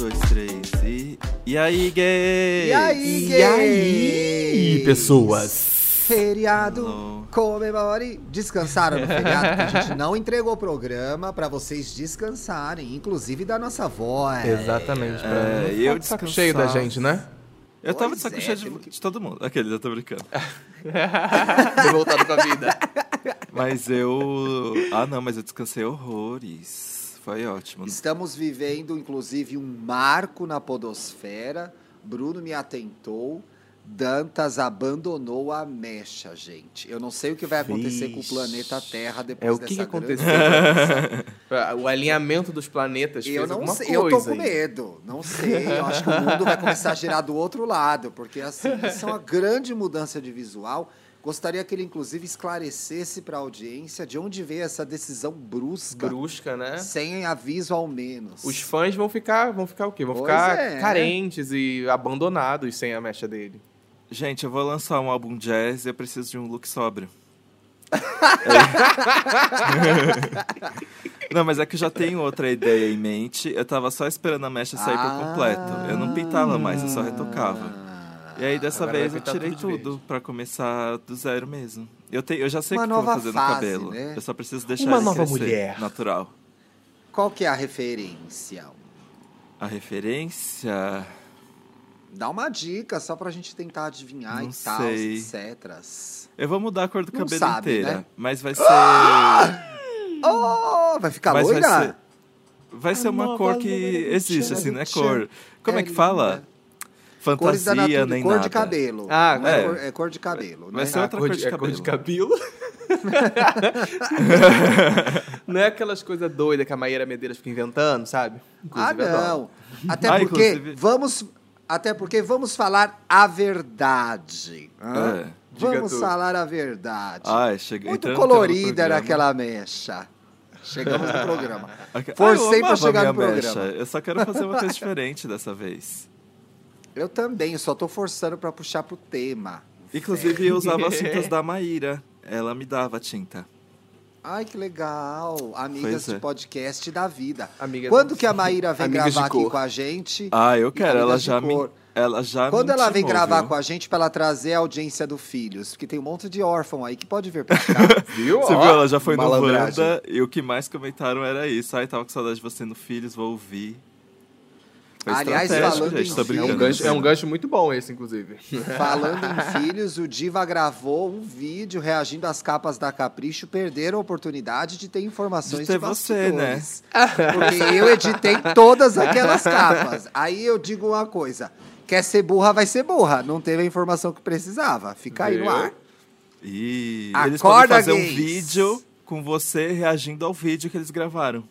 dois, três e. E aí, gay? E aí, E gays? aí, pessoas? Feriado, Alô. comemore. Descansaram no feriado, a gente não entregou o programa pra vocês descansarem, inclusive da nossa voz. Exatamente. Pra É, e eu de saco cheio da gente, né? Eu tava Pois de saco é, cheio de, que- de todo mundo. Aquele, eu tô brincando. Revoltado com a vida. Mas eu. Ah, não, mas eu descansei horrores. Foi ótimo. Estamos vivendo, inclusive, um marco na podosfera. Bruno me atentou. Dantas abandonou a mecha, gente. Eu não sei o que vai acontecer com o Vixe. planeta Terra depois É o que, que dessa aconteceu? o alinhamento dos planetas Eu fez não alguma sei, coisa. eu tô com aí. medo. Não sei. Eu acho que o mundo vai começar a girar do outro lado, porque assim, isso é uma grande mudança de visual. Gostaria que ele, inclusive, esclarecesse para a audiência de onde veio essa decisão brusca, Brusca, né? sem aviso ao menos. Os fãs vão ficar, vão ficar o quê? Vão Pois ficar é. carentes e abandonados sem a mecha dele. Gente, eu vou lançar um álbum jazz e eu preciso de um look sóbrio. É. Não, mas é que eu já tenho outra ideia em mente. Eu tava só esperando a mecha sair por completo. Eu não pintava mais, eu só retocava. E aí dessa Agora vez eu tirei tudo tudo pra começar do zero mesmo. Eu, te, eu já sei o que eu vou fazer fase, no cabelo. né? Eu só preciso deixar Uma ele nova crescer, mulher. natural. Qual que é a referência? A referência. Dá uma dica só pra gente tentar adivinhar Não e tal, sei. etc. Eu vou mudar a cor do Não cabelo sabe, inteira, né? mas vai ser Oh, vai ficar mas loira? vai ser vai ser uma cor que existe assim, é Tchan, cor. Como é, é que fala? Linda. Cores da Fantasia natureza, nem cor nada. de cabelo. Ah, Não é, é. cor, é cor de cabelo, Vai né? ser outra cor cor de, de é cor de cabelo. não é aquelas coisas doidas que a Maíra Medeiros fica inventando, sabe? Ah, Inclusive, adoro. não. Até Ah, porque inclusive- vamos até porque vamos falar a verdade. É. Vamos falar a verdade. Ai, cheguei Muito entrando no tema do colorida era aquela mecha. Chegamos no programa. Forcei Ah, amava chegar no programa. mecha. Eu só quero fazer uma coisa diferente dessa vez. Eu também, só tô forçando pra puxar pro tema. Inclusive, eu usava as tintas da Maíra. Ela me dava tinta. Ai, que legal. Amigas Pois de é. podcast da vida. Amigas- Quando que a Maíra vem Amigas gravar aqui com a gente? Ah, eu quero. Ela já me, ela já Quando me ela vem gravar viu? com a gente pra ela trazer a audiência do Filhos, porque tem um monte de órfão aí que pode vir pra cá. Viu? Você Ó, viu? Ela já foi no. Wanda e o que mais comentaram era isso. Ai, tava com saudade de você no Filhos, vou ouvir. Foi Aliás, estratégico, falando gente, em tô É um, gancho, é um gancho muito bom esse, inclusive. Falando em filhos, o Diva gravou um vídeo reagindo às capas da Capricho, perderam a oportunidade de ter informações De ter você, né? Porque eu editei todas aquelas capas. Aí eu digo uma coisa: quer ser burra, vai ser burra. Não teve a informação que precisava. Fica aí no ar. E Acorda, eles podem fazer um gays. vídeo com você reagindo ao vídeo que eles gravaram.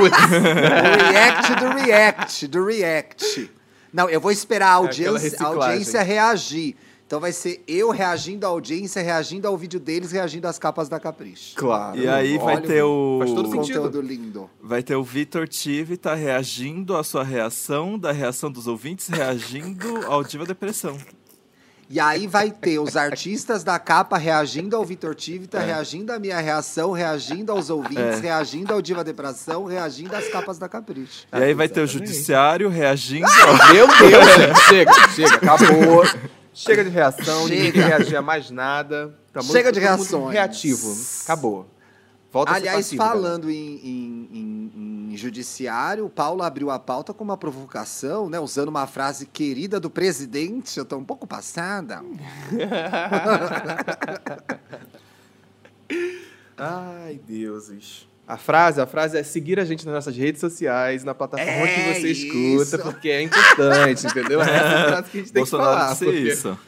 O react do react, do react. Não, eu vou esperar a aquela audiência, a audiência reagir. Então vai ser eu reagindo à audiência, reagindo ao vídeo deles, reagindo às capas da Capricho. Claro. E aí vai olha, ter o. faz todo sentido. Conteúdo lindo. Vai ter o Vitor Tive tá reagindo à sua reação, da reação dos ouvintes, reagindo ao Diva Depressão. E aí vai ter os artistas da capa reagindo ao Vitor Tivita, reagindo à minha reação, reagindo aos ouvintes, É. reagindo ao Diva Depressão, reagindo às capas da Capricho. e aí vai ter o exatamente. judiciário reagindo ao. Meu Deus, gente. Chega, chega. Acabou. Chega de reação, ninguém Chega. quer reagir a mais nada. Tá muito- Chega de reações. Reativo. Acabou. Volta Aliás, passivo, falando em, em- em- em judiciário, o Paulo abriu a pauta com uma provocação, né? Usando uma frase querida do presidente. Eu tô um pouco passada. Ai, deuses. A frase, a frase é seguir a gente nas nossas redes sociais, na plataforma É que você isso. escuta, porque é importante, entendeu? Essa é a frase que a gente tem Bolsonaro que falar. disse Porque, isso.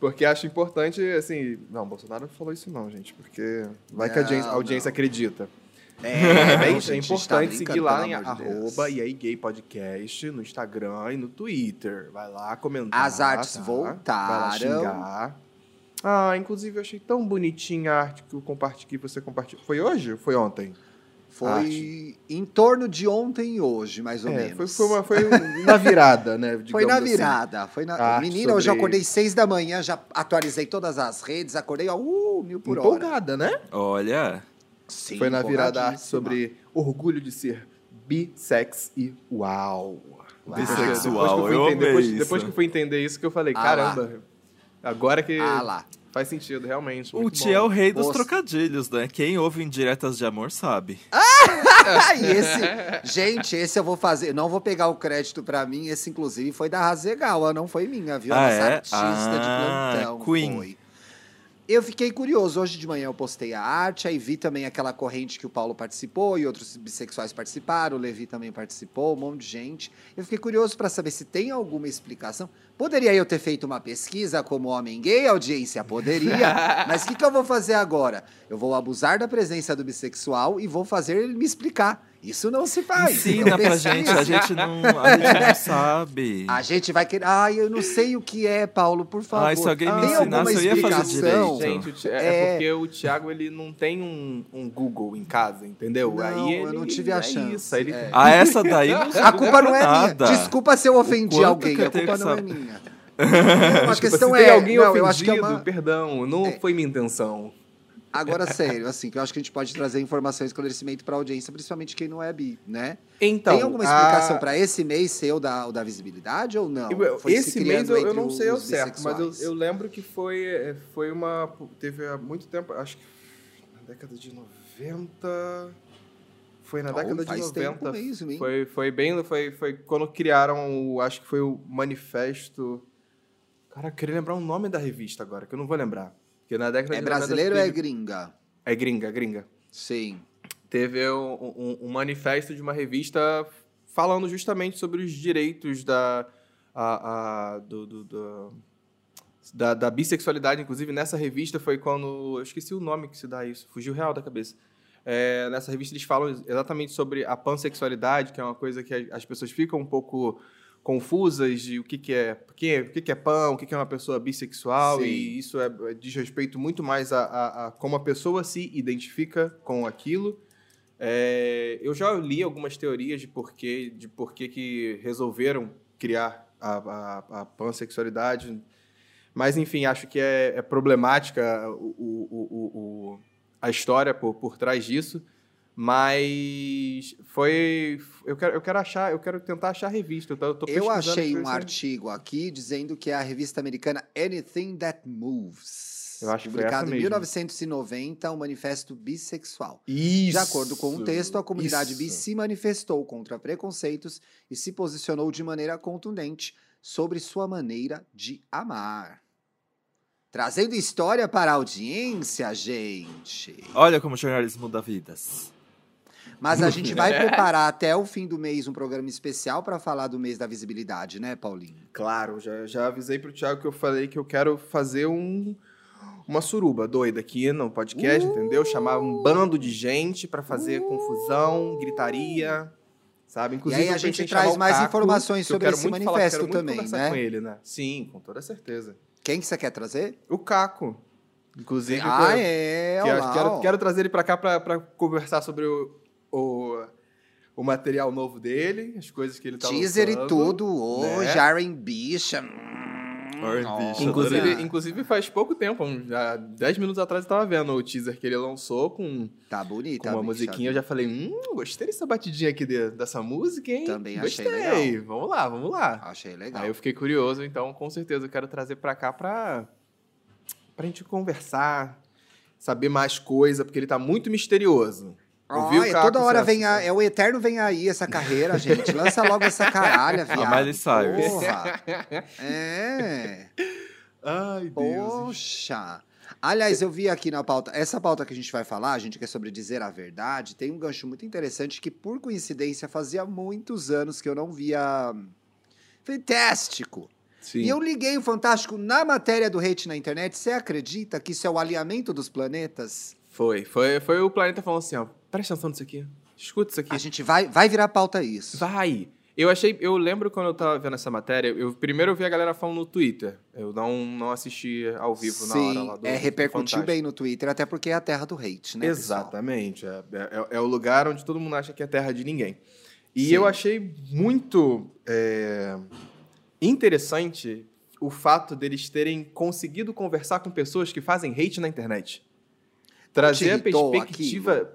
porque acho importante, assim... Não, Bolsonaro não falou isso não, gente, porque vai que a audiência, a Não, audiência não. acredita. É, É, isso, é tá importante brincando, seguir lá em de arroba e aí gay podcast no Instagram e no Twitter. Vai lá comentar. As artes tá? voltaram. Vai lá xingar. Ah, inclusive eu achei tão bonitinha a arte que eu compartilhei, que você compartilhou. Foi hoje ou foi ontem? Foi Arte. em torno de ontem e hoje, mais ou É, menos. foi, foi, uma- foi na virada, né? Foi na assim. virada. Foi na... Menina, hoje eu sobre- acordei seis da manhã, já atualizei todas as redes, acordei, ó, uh, mil por hora. Empolgada, né? Olha. Sim, foi na virada arte sobre orgulho de ser bissex e uau. Bissexual, depois que eu fui eu entender, amei depois, isso. depois que eu fui entender isso que eu falei, Ah, caramba, agora que Ah lá. faz sentido, realmente. O Ti é o rei dos Poxa. trocadilhos, né? Quem ouve indiretas de amor sabe. Ah, e esse, gente, esse eu vou fazer. Não vou pegar o crédito pra mim. Esse, inclusive, foi da Razegawa, não foi minha, viu? Ah, nossa é? artista Ah, de plantão. Queen. Foi. Eu fiquei curioso. Hoje de manhã eu postei a arte, aí vi também aquela corrente que o Paulo participou e outros bissexuais participaram, o Levi também participou, um monte de gente. Eu fiquei curioso pra saber se tem alguma explicação. Poderia eu ter feito uma pesquisa como homem gay, audiência? Poderia. Mas o que, que eu vou fazer agora? Eu vou abusar da presença do bissexual e vou fazer ele me explicar. Isso não se faz. Ensina Eu pra gente, a gente não, a gente não sabe. A gente vai querer. Ai, eu não sei o que é, Paulo, por favor. Ai, se alguém me Tem ensinasse, eu ia fazer explicação? direito. Gente, é, É. porque o Thiago ele não tem um, um Google em casa, entendeu? Não, Aí eu ele, não tive a é chance, Isso, aí ele é. Ah, essa daí não A culpa não é nada. minha. Desculpa se eu ofendi alguém. eu A culpa não é minha. Não, a Tipo, questão se tem é. alguém não, ofendido, eu acho que é uma. perdão, não foi minha intenção. Agora, sério, assim, que eu acho que a gente pode trazer informação e esclarecimento pra audiência, principalmente quem não é bi, né? Então, Tem alguma explicação a- pra esse mês ser o da, da visibilidade ou não? Eu- esse mês eu, eu não sei ao certo, mas eu, eu lembro que foi, é, foi uma. Teve há muito tempo, acho que na década de 90. Foi na Oh, década de faz 90. tempo mesmo, hein? Foi, foi bem. Foi, foi quando criaram o. Acho que foi o manifesto. Cara, eu queria lembrar o nome da revista agora, que eu não vou lembrar. Porque na década É de 90 brasileiro ou é gringa? É gringa, gringa. Sim. teve um, um- um manifesto de uma revista falando justamente sobre os direitos da, a- a- do- do- do- da, da bissexualidade. Inclusive, nessa revista foi quando. Eu esqueci o nome que se dá isso, fugiu real da cabeça. É, nessa revista eles falam exatamente sobre a pansexualidade, que é uma coisa que as pessoas ficam um pouco confusas de o que, que é o que, o que, que é pan, o que, que é uma pessoa bissexual, Sim. e isso é, diz respeito muito mais a, a- a como a pessoa se identifica com aquilo. É, eu já li algumas teorias de porquê, de porquê que resolveram criar a, a, a pansexualidade, mas enfim, acho que é, é problemática o, o, o- a história por, por trás disso. Mas foi. Eu quero, eu quero achar, eu quero tentar achar a revista. Eu, tô, eu, tô Eu achei um artigo aqui dizendo que é a revista americana Anything That Moves. Eu acho que foi publicado essa em mesmo. 1990, um manifesto bissexual. Isso, De acordo com o texto, a comunidade bi isso. se manifestou contra preconceitos e se posicionou de maneira contundente sobre sua maneira de amar. Trazendo história para a audiência, gente. Olha como o jornalismo muda vidas. Mas a gente vai preparar até o fim do mês um programa especial para falar do mês da visibilidade, né, Paulinho? Claro, já, já avisei pro Thiago que eu falei que eu quero fazer um, uma suruba doida aqui no podcast, Uh! entendeu? Chamar um bando de gente pra fazer confusão, gritaria, sabe? E aí a gente traz o mais Caco, informações que eu sobre esse falar, manifesto muito também, né? com ele, né? Sim, com toda certeza. Quem que você quer trazer? O Caco, inclusive. ah, eu- é, que olha eu lá, quero, ó. quero trazer ele pra cá pra conversar sobre o, o, o material novo dele, as coisas que ele tá Teaser e lançando, tudo, hoje, né? R&B, R&B, Olha. Inclusive, inclusive faz pouco tempo, há 10 minutos atrás eu tava vendo o teaser que ele lançou com, Tá bonita. com uma a bicha. musiquinha. Eu já falei, hum, gostei dessa batidinha aqui de- dessa música, hein? Também achei gostei. legal. Vamos lá, vamos lá. Achei legal. Aí eu fiquei curioso, então com certeza eu quero trazer pra cá pra, pra gente conversar, saber mais coisa, porque ele tá muito misterioso. Ouviu, Ai, Caco, toda hora vem a, é o eterno vem aí essa carreira, gente. Lança logo essa caralha, viado. Miley Cyrus. Porra. É. Ai, Deus. Poxa. Aliás, eu vi aqui na pauta, essa pauta que a gente vai falar, a gente quer sobre dizer a verdade, tem um gancho muito interessante que, por coincidência, fazia muitos anos que eu não via Fantástico. Sim. E eu liguei o Fantástico na matéria do hate na internet. Você acredita que isso é o alinhamento dos planetas? Foi, foi, foi o planeta falando assim, ó, presta atenção nisso aqui, escuta isso aqui. A gente vai, vai virar pauta isso. Vai! Eu achei, eu lembro quando eu tava vendo essa matéria, eu primeiro eu vi a galera falando no Twitter. Eu não, não assisti ao vivo na Sim, hora lá do é, repercutiu bem no Twitter, até porque é a terra do hate, né? Exatamente. É, é- é o lugar onde todo mundo acha que é terra de ninguém. E Sim. eu achei muito é, interessante o fato deles terem conseguido conversar com pessoas que fazem hate na internet. Trazer a perspectiva.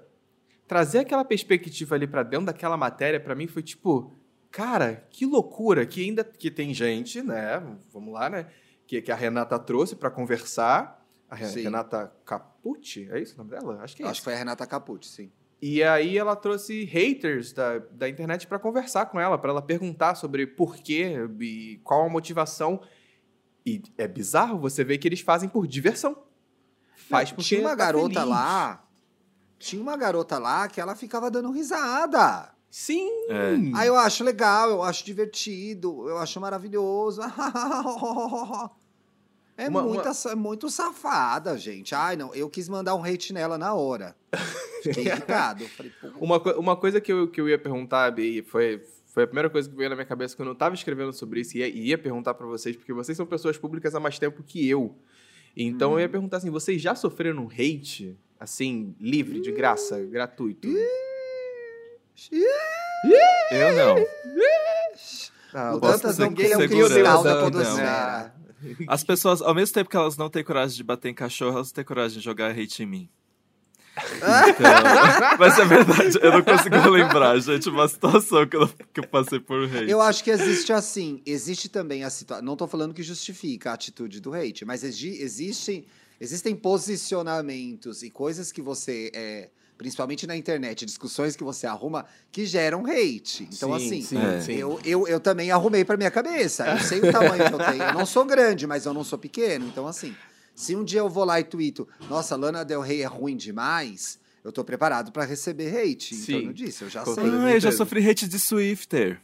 Trazer aquela perspectiva ali pra dentro daquela matéria, pra mim, foi tipo. Cara, que loucura que ainda que tem gente, né? Vamos lá, né? Que, que a Renata trouxe para conversar. A Re- Sim. Renata Capucci, é isso o nome dela? Acho que é Acho isso. que foi a Renata Capucci, sim. E aí ela trouxe haters da, da internet para conversar com ela, para ela perguntar sobre por quê e qual a motivação. E é bizarro você ver que eles fazem por diversão. Faz Não, porque tinha uma tá garota feliz. lá. Tinha uma garota lá que ela ficava dando risada. Sim. É. Aí eu acho legal, eu acho divertido, eu acho maravilhoso. É, Uma- muita, é muito safada, gente. Ai, não, eu quis mandar um hate nela na hora. Fiquei irritado. Falei, Uma, co- uma coisa que eu, que eu ia perguntar, e foi, foi a primeira coisa que veio na minha cabeça quando eu tava escrevendo sobre isso, e ia, ia perguntar para vocês, porque vocês são pessoas públicas há mais tempo que eu. Então eu ia perguntar assim: vocês já sofreram hate, assim, livre, de graça, gratuito? Eu não. Ah, o Dantas não, que porque ele é um cristal da não. podosfera. As pessoas, ao mesmo tempo que elas não têm coragem de bater em cachorro, elas têm coragem de jogar hate em mim. Então, mas é verdade, eu não consigo lembrar, gente, uma situação que eu, que eu passei por hate. Eu acho que existe assim, existe também a situação. Não tô falando que justifica a atitude do hate, mas exi- existem, existem posicionamentos e coisas que você. É, principalmente na internet, discussões que você arruma que geram hate. Então, Sim, assim, sim, É. sim. Eu, eu, eu também arrumei pra minha cabeça. Eu sei o tamanho que eu tenho. Eu não sou grande, mas eu não sou pequeno. Então, assim, se um dia eu vou lá e tuito, nossa, Lana Del Rey é ruim demais, eu tô preparado pra receber hate em Sim. torno disso. Eu já Com sei. Ah, eu já sofri hate de Swifter.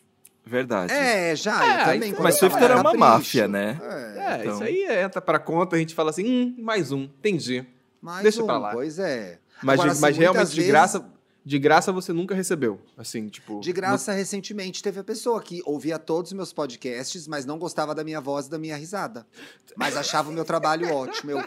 Verdade. É, já, É, eu também. Mas Swifter é na uma máfia, né? É, É, Então- isso aí entra pra conta, a gente fala assim, hum, mais um, entendi. mais Deixa um, pra lá. pois é. Mas, Agora, de- assim, mas realmente muitas de vezes- graça, de graça você nunca recebeu, assim, tipo... De graça, recentemente, teve a pessoa que ouvia todos os meus podcasts, mas não gostava da minha voz e da minha risada. Mas achava o meu trabalho ótimo. Eu,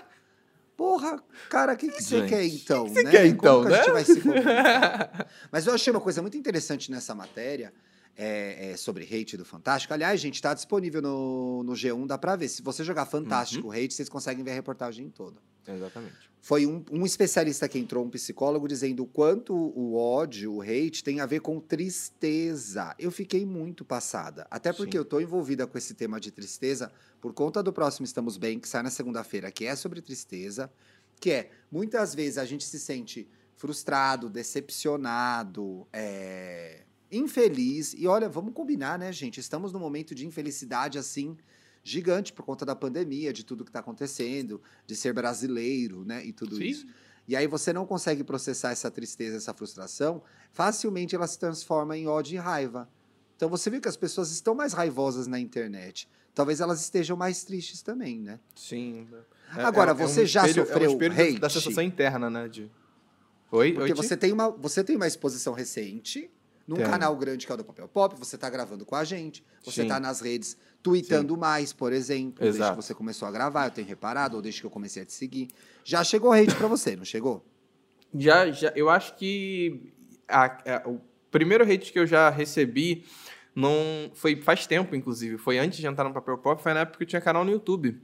porra, cara, o que, que você Gente. quer então? você né? quer, Como então, que a gente né? vai se? Mas eu achei uma coisa muito interessante nessa matéria, é, é, sobre hate do Fantástico. Aliás, gente, tá disponível no, no G1, dá pra ver. Se você jogar Fantástico Uhum. Hate, vocês conseguem ver a reportagem toda. Exatamente. Foi um, um especialista que entrou, um psicólogo, dizendo o quanto o ódio, o hate, tem a ver com tristeza. Eu fiquei muito passada. Até porque Sim. eu tô envolvida com esse tema de tristeza por conta do próximo Estamos Bem, que sai na segunda-feira, que é sobre tristeza. Que é, muitas vezes a gente se sente frustrado, decepcionado, é, infeliz. E olha, vamos combinar, né, gente? Estamos num momento de infelicidade assim gigante por conta da pandemia, de tudo que está acontecendo, de ser brasileiro, né, e tudo Sim. isso. E aí você não consegue processar essa tristeza, essa frustração, facilmente ela se transforma em ódio e raiva. Então você viu que as pessoas estão mais raivosas na internet. Talvez elas estejam mais tristes também, né? Sim. Agora, você já espelho- sofreu é um hate? da sensação interna, né? De... Oi? Porque Oi, você tem, uma, você tem uma exposição recente num canal grande que é o do Papel Pop, você está gravando com a gente, você Sim. está nas redes tweetando mais, por exemplo, desde Exato. que você começou a gravar, eu tenho reparado, ou desde que eu comecei a te seguir. Já chegou hate pra você, não chegou? Já, já, eu acho que a- a- o primeiro hate que eu já recebi não foi faz tempo, inclusive. Foi antes de entrar no Papel Pop, foi na época que eu tinha canal no YouTube.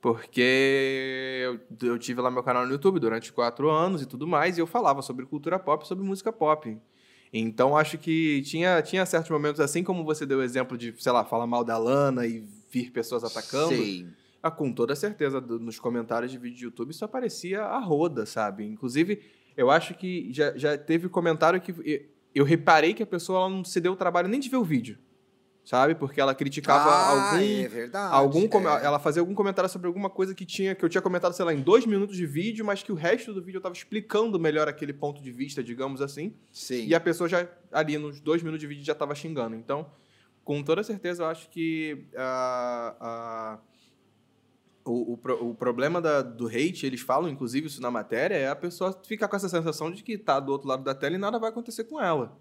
Porque eu, eu tive lá meu canal no YouTube durante quatro anos e tudo mais, e eu falava sobre cultura pop, sobre música pop. Então acho que tinha, tinha certos momentos, assim como você deu o exemplo de, sei lá, falar mal da Lana e vir pessoas atacando. Sim. Ah, com toda certeza, do- nos comentários de vídeo de YouTube isso aparecia a roda, sabe? Inclusive, eu acho que já, já teve comentário que eu reparei que a pessoa não se deu o trabalho nem de ver o vídeo, sabe? Porque ela criticava Ah, algum. é verdade. Algum é. Ela fazia algum comentário sobre alguma coisa que tinha que eu tinha comentado, sei lá, em dois minutos de vídeo, mas que o resto do vídeo eu tava explicando melhor aquele ponto de vista, digamos assim. Sim. E a pessoa já, ali nos dois minutos de vídeo, já estava xingando. Então, com toda certeza, eu acho que ah, ah, o, o, o problema da- do hate, eles falam, inclusive, isso na matéria, é a pessoa ficar com essa sensação de que tá do outro lado da tela e nada vai acontecer com ela.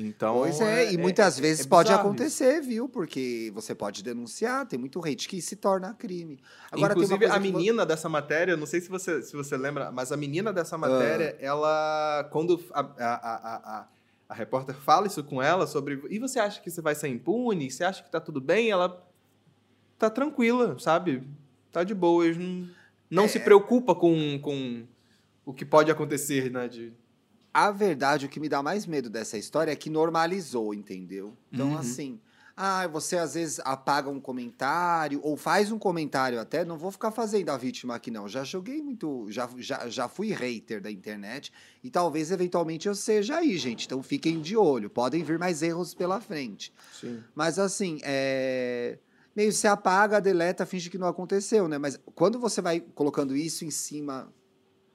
Então, Pois é, e muitas vezes pode bizarro isso. acontecer, viu? Porque você pode denunciar, tem muito hate que se torna crime. Agora Inclusive, a menina dessa matéria, não sei se você, se você lembra, mas a menina dessa matéria, Ah. ela. Quando a, a, a, a, a repórter fala isso com ela sobre. E você acha que você vai ser impune? Você acha que tá tudo bem? Ela tá tranquila, sabe? Tá de boas. Não, não É. se preocupa com, com o que pode acontecer, né? De, A verdade, o que me dá mais medo dessa história é que normalizou, entendeu? Então, Uhum. assim, ah, você às vezes apaga um comentário, ou faz um comentário até, não vou ficar fazendo a vítima aqui, não. Já joguei muito, já, já, já fui hater da internet, e talvez eventualmente eu seja aí, gente. Então fiquem de olho, podem vir mais erros pela frente. Sim. Mas assim, é. Meio se apaga, deleta, finge que não aconteceu, né? Mas quando você vai colocando isso em cima,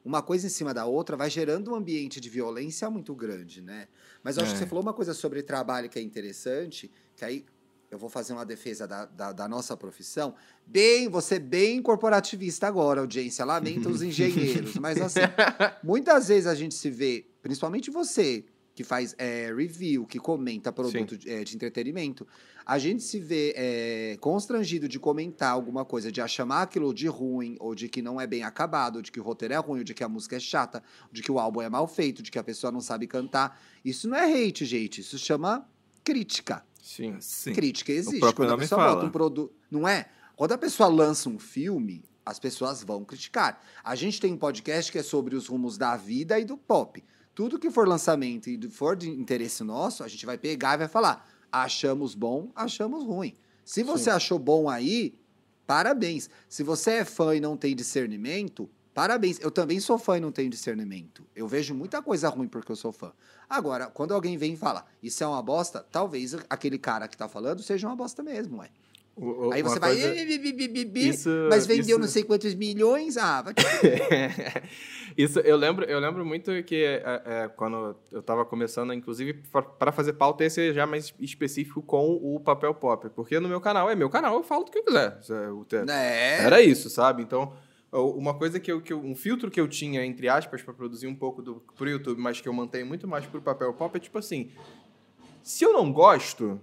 uma coisa em cima da outra, vai gerando um ambiente de violência muito grande, né? Mas eu acho É. que você falou uma coisa sobre trabalho que é interessante, que aí eu vou fazer uma defesa da, da, da nossa profissão. Bem, você bem corporativista agora, audiência. Lamento os engenheiros. Mas assim, muitas vezes a gente se vê, principalmente você, que faz é, review, que comenta produto de, é, de entretenimento, a gente se vê é, constrangido de comentar alguma coisa, de chamar aquilo de ruim, ou de que não é bem acabado, ou de que o roteiro é ruim, ou de que a música é chata, ou de que o álbum é mal feito, de que a pessoa não sabe cantar. Isso não é hate, gente. Isso chama crítica. Sim. Sim. Crítica existe. próprio Quando a nome pessoa fala. bota um produto. Não é? Quando a pessoa lança um filme, as pessoas vão criticar. A gente tem um podcast que é sobre os rumos da vida e do pop. Tudo que for lançamento e for de interesse nosso, a gente vai pegar e vai falar: achamos bom, achamos ruim. Se você achou bom aí, parabéns. Se você é fã e não tem discernimento, parabéns. Eu também sou fã e não tenho discernimento. Eu vejo muita coisa ruim porque eu sou fã. Agora, quando alguém vem e fala, isso é uma bosta, talvez aquele cara que tá falando seja uma bosta mesmo, ué. O- Aí você vai, coisa- "Bi, bi, bi, bi, bi, bi", Isso- mas vendeu isso- não sei quantos milhões. Ah, vai. Isso, eu lembro, eu lembro muito que é, é, quando eu estava começando, inclusive, para fazer pauta, esse é já mais específico com o papel pop. Porque no meu canal, é meu canal, eu falo do que eu quiser. É É. Era isso, sabe? Então, uma coisa que eu, que eu- um filtro que eu tinha, entre aspas, para produzir um pouco do, pro YouTube, mas que eu mantenho muito mais pro papel pop, é tipo assim: se eu não gosto,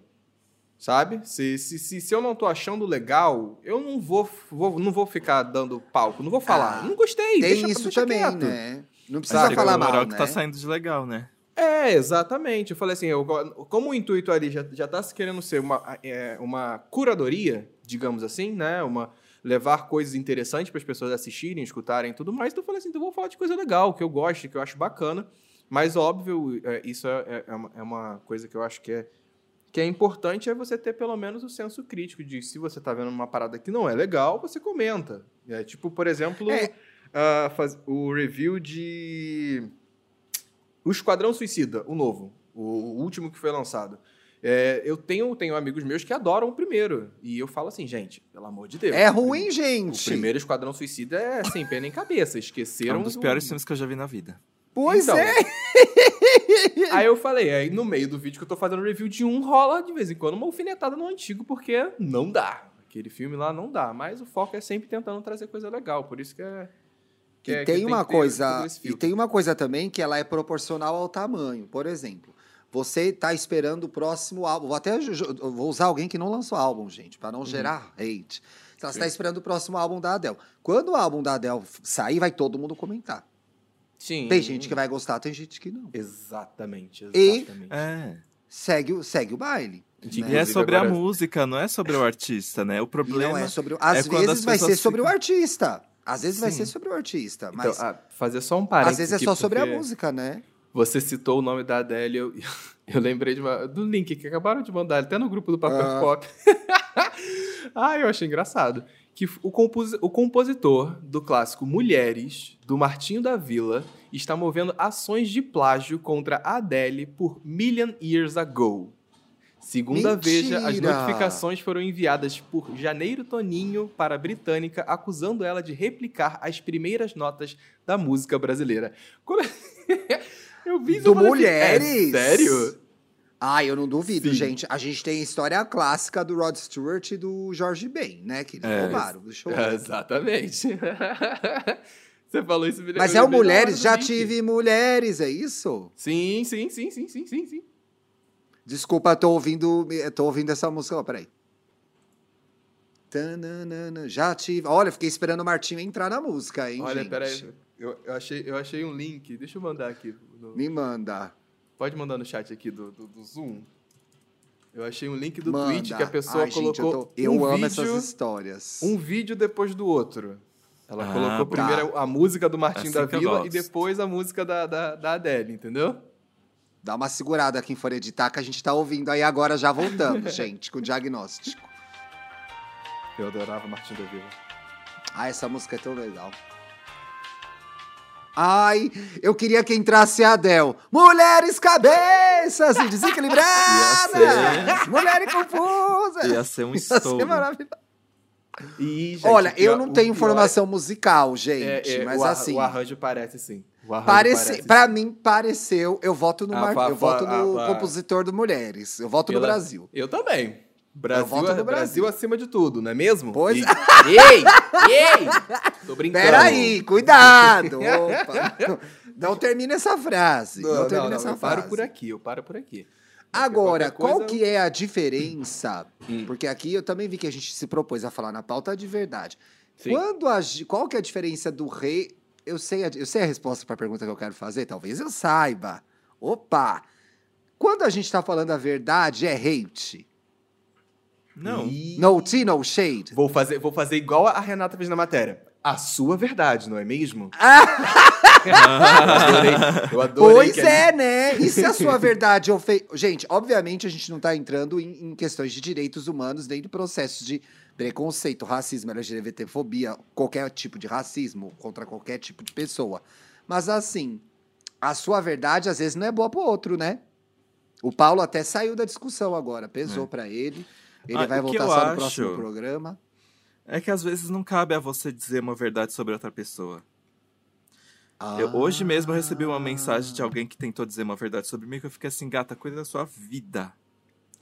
sabe? Se, se, se, se eu não tô achando legal, eu não vou, vou, não vou ficar dando palco, não vou falar. Ah, não gostei, deixa, Tem isso deixa também, quieto. né? Não precisa falar mal, o que né? tá saindo de legal, né? É, exatamente. Eu falei assim, eu, como o intuito ali já, já tá se querendo ser uma, é, uma curadoria, digamos assim, né? Uma, levar coisas interessantes para as pessoas assistirem, escutarem e tudo mais, então eu falei assim, então eu vou falar de coisa legal, que eu gosto, que eu acho bacana. Mas, óbvio, é, isso é, é uma, é uma coisa que eu acho que é, que é importante, é você ter pelo menos o senso crítico de se você tá vendo uma parada que não é legal, você comenta. É, tipo, por exemplo, É. ah, faz- o review de... O Esquadrão Suicida, o novo, o, o último que foi lançado. É, eu tenho, tenho amigos meus que adoram o primeiro. E eu falo assim, gente, pelo amor de Deus. É o ruim, O gente. primeiro Esquadrão Suicida é sem pena em cabeça. É Esqueceram. um dos do- piores filmes que eu já vi na vida. Pois Então, é. Aí eu falei, aí no meio do vídeo que eu tô fazendo review de um, rola de vez em quando uma alfinetada no antigo, porque não dá. Aquele filme lá não dá. Mas o foco é sempre tentando trazer coisa legal. Por isso que é. que E é- tem uma coisa, e tem uma coisa também que ela é proporcional ao tamanho. Por exemplo, você tá esperando o próximo álbum. Vou até vou usar alguém que não lançou álbum, gente, para Uhum. não gerar hate. Então, você está esperando o próximo álbum da Adele. Quando o álbum da Adele sair, vai todo mundo comentar. Sim. Tem gente que vai gostar, tem gente que não. Exatamente, E- exatamente. É. Segue, o- segue o baile. De- né? E é sobre agora- a música, não é sobre o artista, né? O E problema não é sobre. o- Às é vezes as vai ser pessoas sobre o ficam- artista. Às vezes vai Sim. ser sobre o artista. Então, Mas ah, fazer só um parênteses às vezes é aqui, só sobre a música, né? Você citou o nome da Adele, eu, eu lembrei de uma- do link que acabaram de mandar, até no grupo do Papel Ah. Pop. ah, eu achei engraçado. Que o, compos- o compositor do clássico Mulheres, do Martinho da Vila, está movendo ações de plágio contra a Adele por Million Years Ago. Segundo a Veja, as Mentira! notificações foram enviadas por Janeiro Toninho para a britânica, acusando ela de replicar as primeiras notas da música brasileira. Quando... eu vi isso, Do eu falei assim, Mulheres? É sério? Ah, eu não duvido, Sim. gente. A gente tem a história clássica do Rod Stewart e do Jorge Ben, né? Que eles É. roubaram do show. É, exatamente. Você falou isso, me Mas é o Mulheres, já tive mulheres, é isso? Sim, sim, sim, sim, sim, sim, sim. Desculpa, tô ouvindo, tô ouvindo essa música. Ó, peraí. Tananana, já tive. Olha, fiquei esperando o Martinho entrar na música, hein, Olha, gente? peraí. Eu, eu, achei, eu achei um link. Deixa eu mandar aqui. no- Me manda. Pode mandar no chat aqui do, do, do Zoom. Eu achei um link do manda. Twitch que a pessoa Ai, gente, colocou eu, tô- eu um amo vídeo, essas histórias. um vídeo depois do outro. Ela Ah, colocou bom. primeiro a música do Martim Assim da Vila e depois a música da, da, da Adele, entendeu? Dá uma segurada quem for editar, que a gente tá ouvindo aí agora, já voltamos, gente, com o diagnóstico. Eu adorava Martim da Vila. Ah, essa música é tão legal. Ai, eu queria que entrasse a Adele. Mulheres cabeças e desequilibradas! Ia Mulheres confusas! Ia ser um Ia ser estouro. maravilhoso. E, gente, Olha, eu não tenho pior formação musical, é- gente, é, mas o, assim. O arranjo parece sim. Arranjo Parece, parece pra mim, pareceu. Eu voto no, Ah, Mar- eu voto no ah, compositor do Mulheres. Eu voto no Pela- Brasil. Eu também. Brasil, no Brasil. acima de tudo, não é mesmo? Pois- E- Ei! Ei! Tô brincando. Peraí, cuidado! Opa. Não termina essa frase. Não, Não, não, termina não, essa eu frase. paro por aqui, eu paro por aqui. Agora, Qualquer coisa qual eu- que é a diferença? Hum. Porque aqui eu também vi que a gente se propôs a falar na pauta de verdade. Sim. Quando a, qual que é a diferença do rei? Eu sei a, eu sei a resposta para a pergunta que eu quero fazer, talvez eu saiba. Opa! Quando a gente está falando a verdade, é hate. Não. Ih, No tea, no shade. Vou fazer, vou fazer igual a Renata fez na matéria. A sua verdade, não é mesmo? eu adorei. Eu adorei Pois é, né? E se a sua verdade ofe... Gente, obviamente a gente não tá entrando em, em questões de direitos humanos, nem de processos de preconceito, racismo, LGBTfobia, qualquer tipo de racismo contra qualquer tipo de pessoa. Mas assim, a sua verdade às vezes não é boa pro outro, né? O Paulo até saiu da discussão agora, pesou É. pra ele. Ele Ah, vai voltar só no acho- próximo programa. É que às vezes não cabe a você dizer uma verdade sobre outra pessoa. Eu- hoje mesmo eu recebi uma mensagem de alguém que tentou dizer uma verdade sobre mim que eu fiquei assim, gata, cuida da sua vida.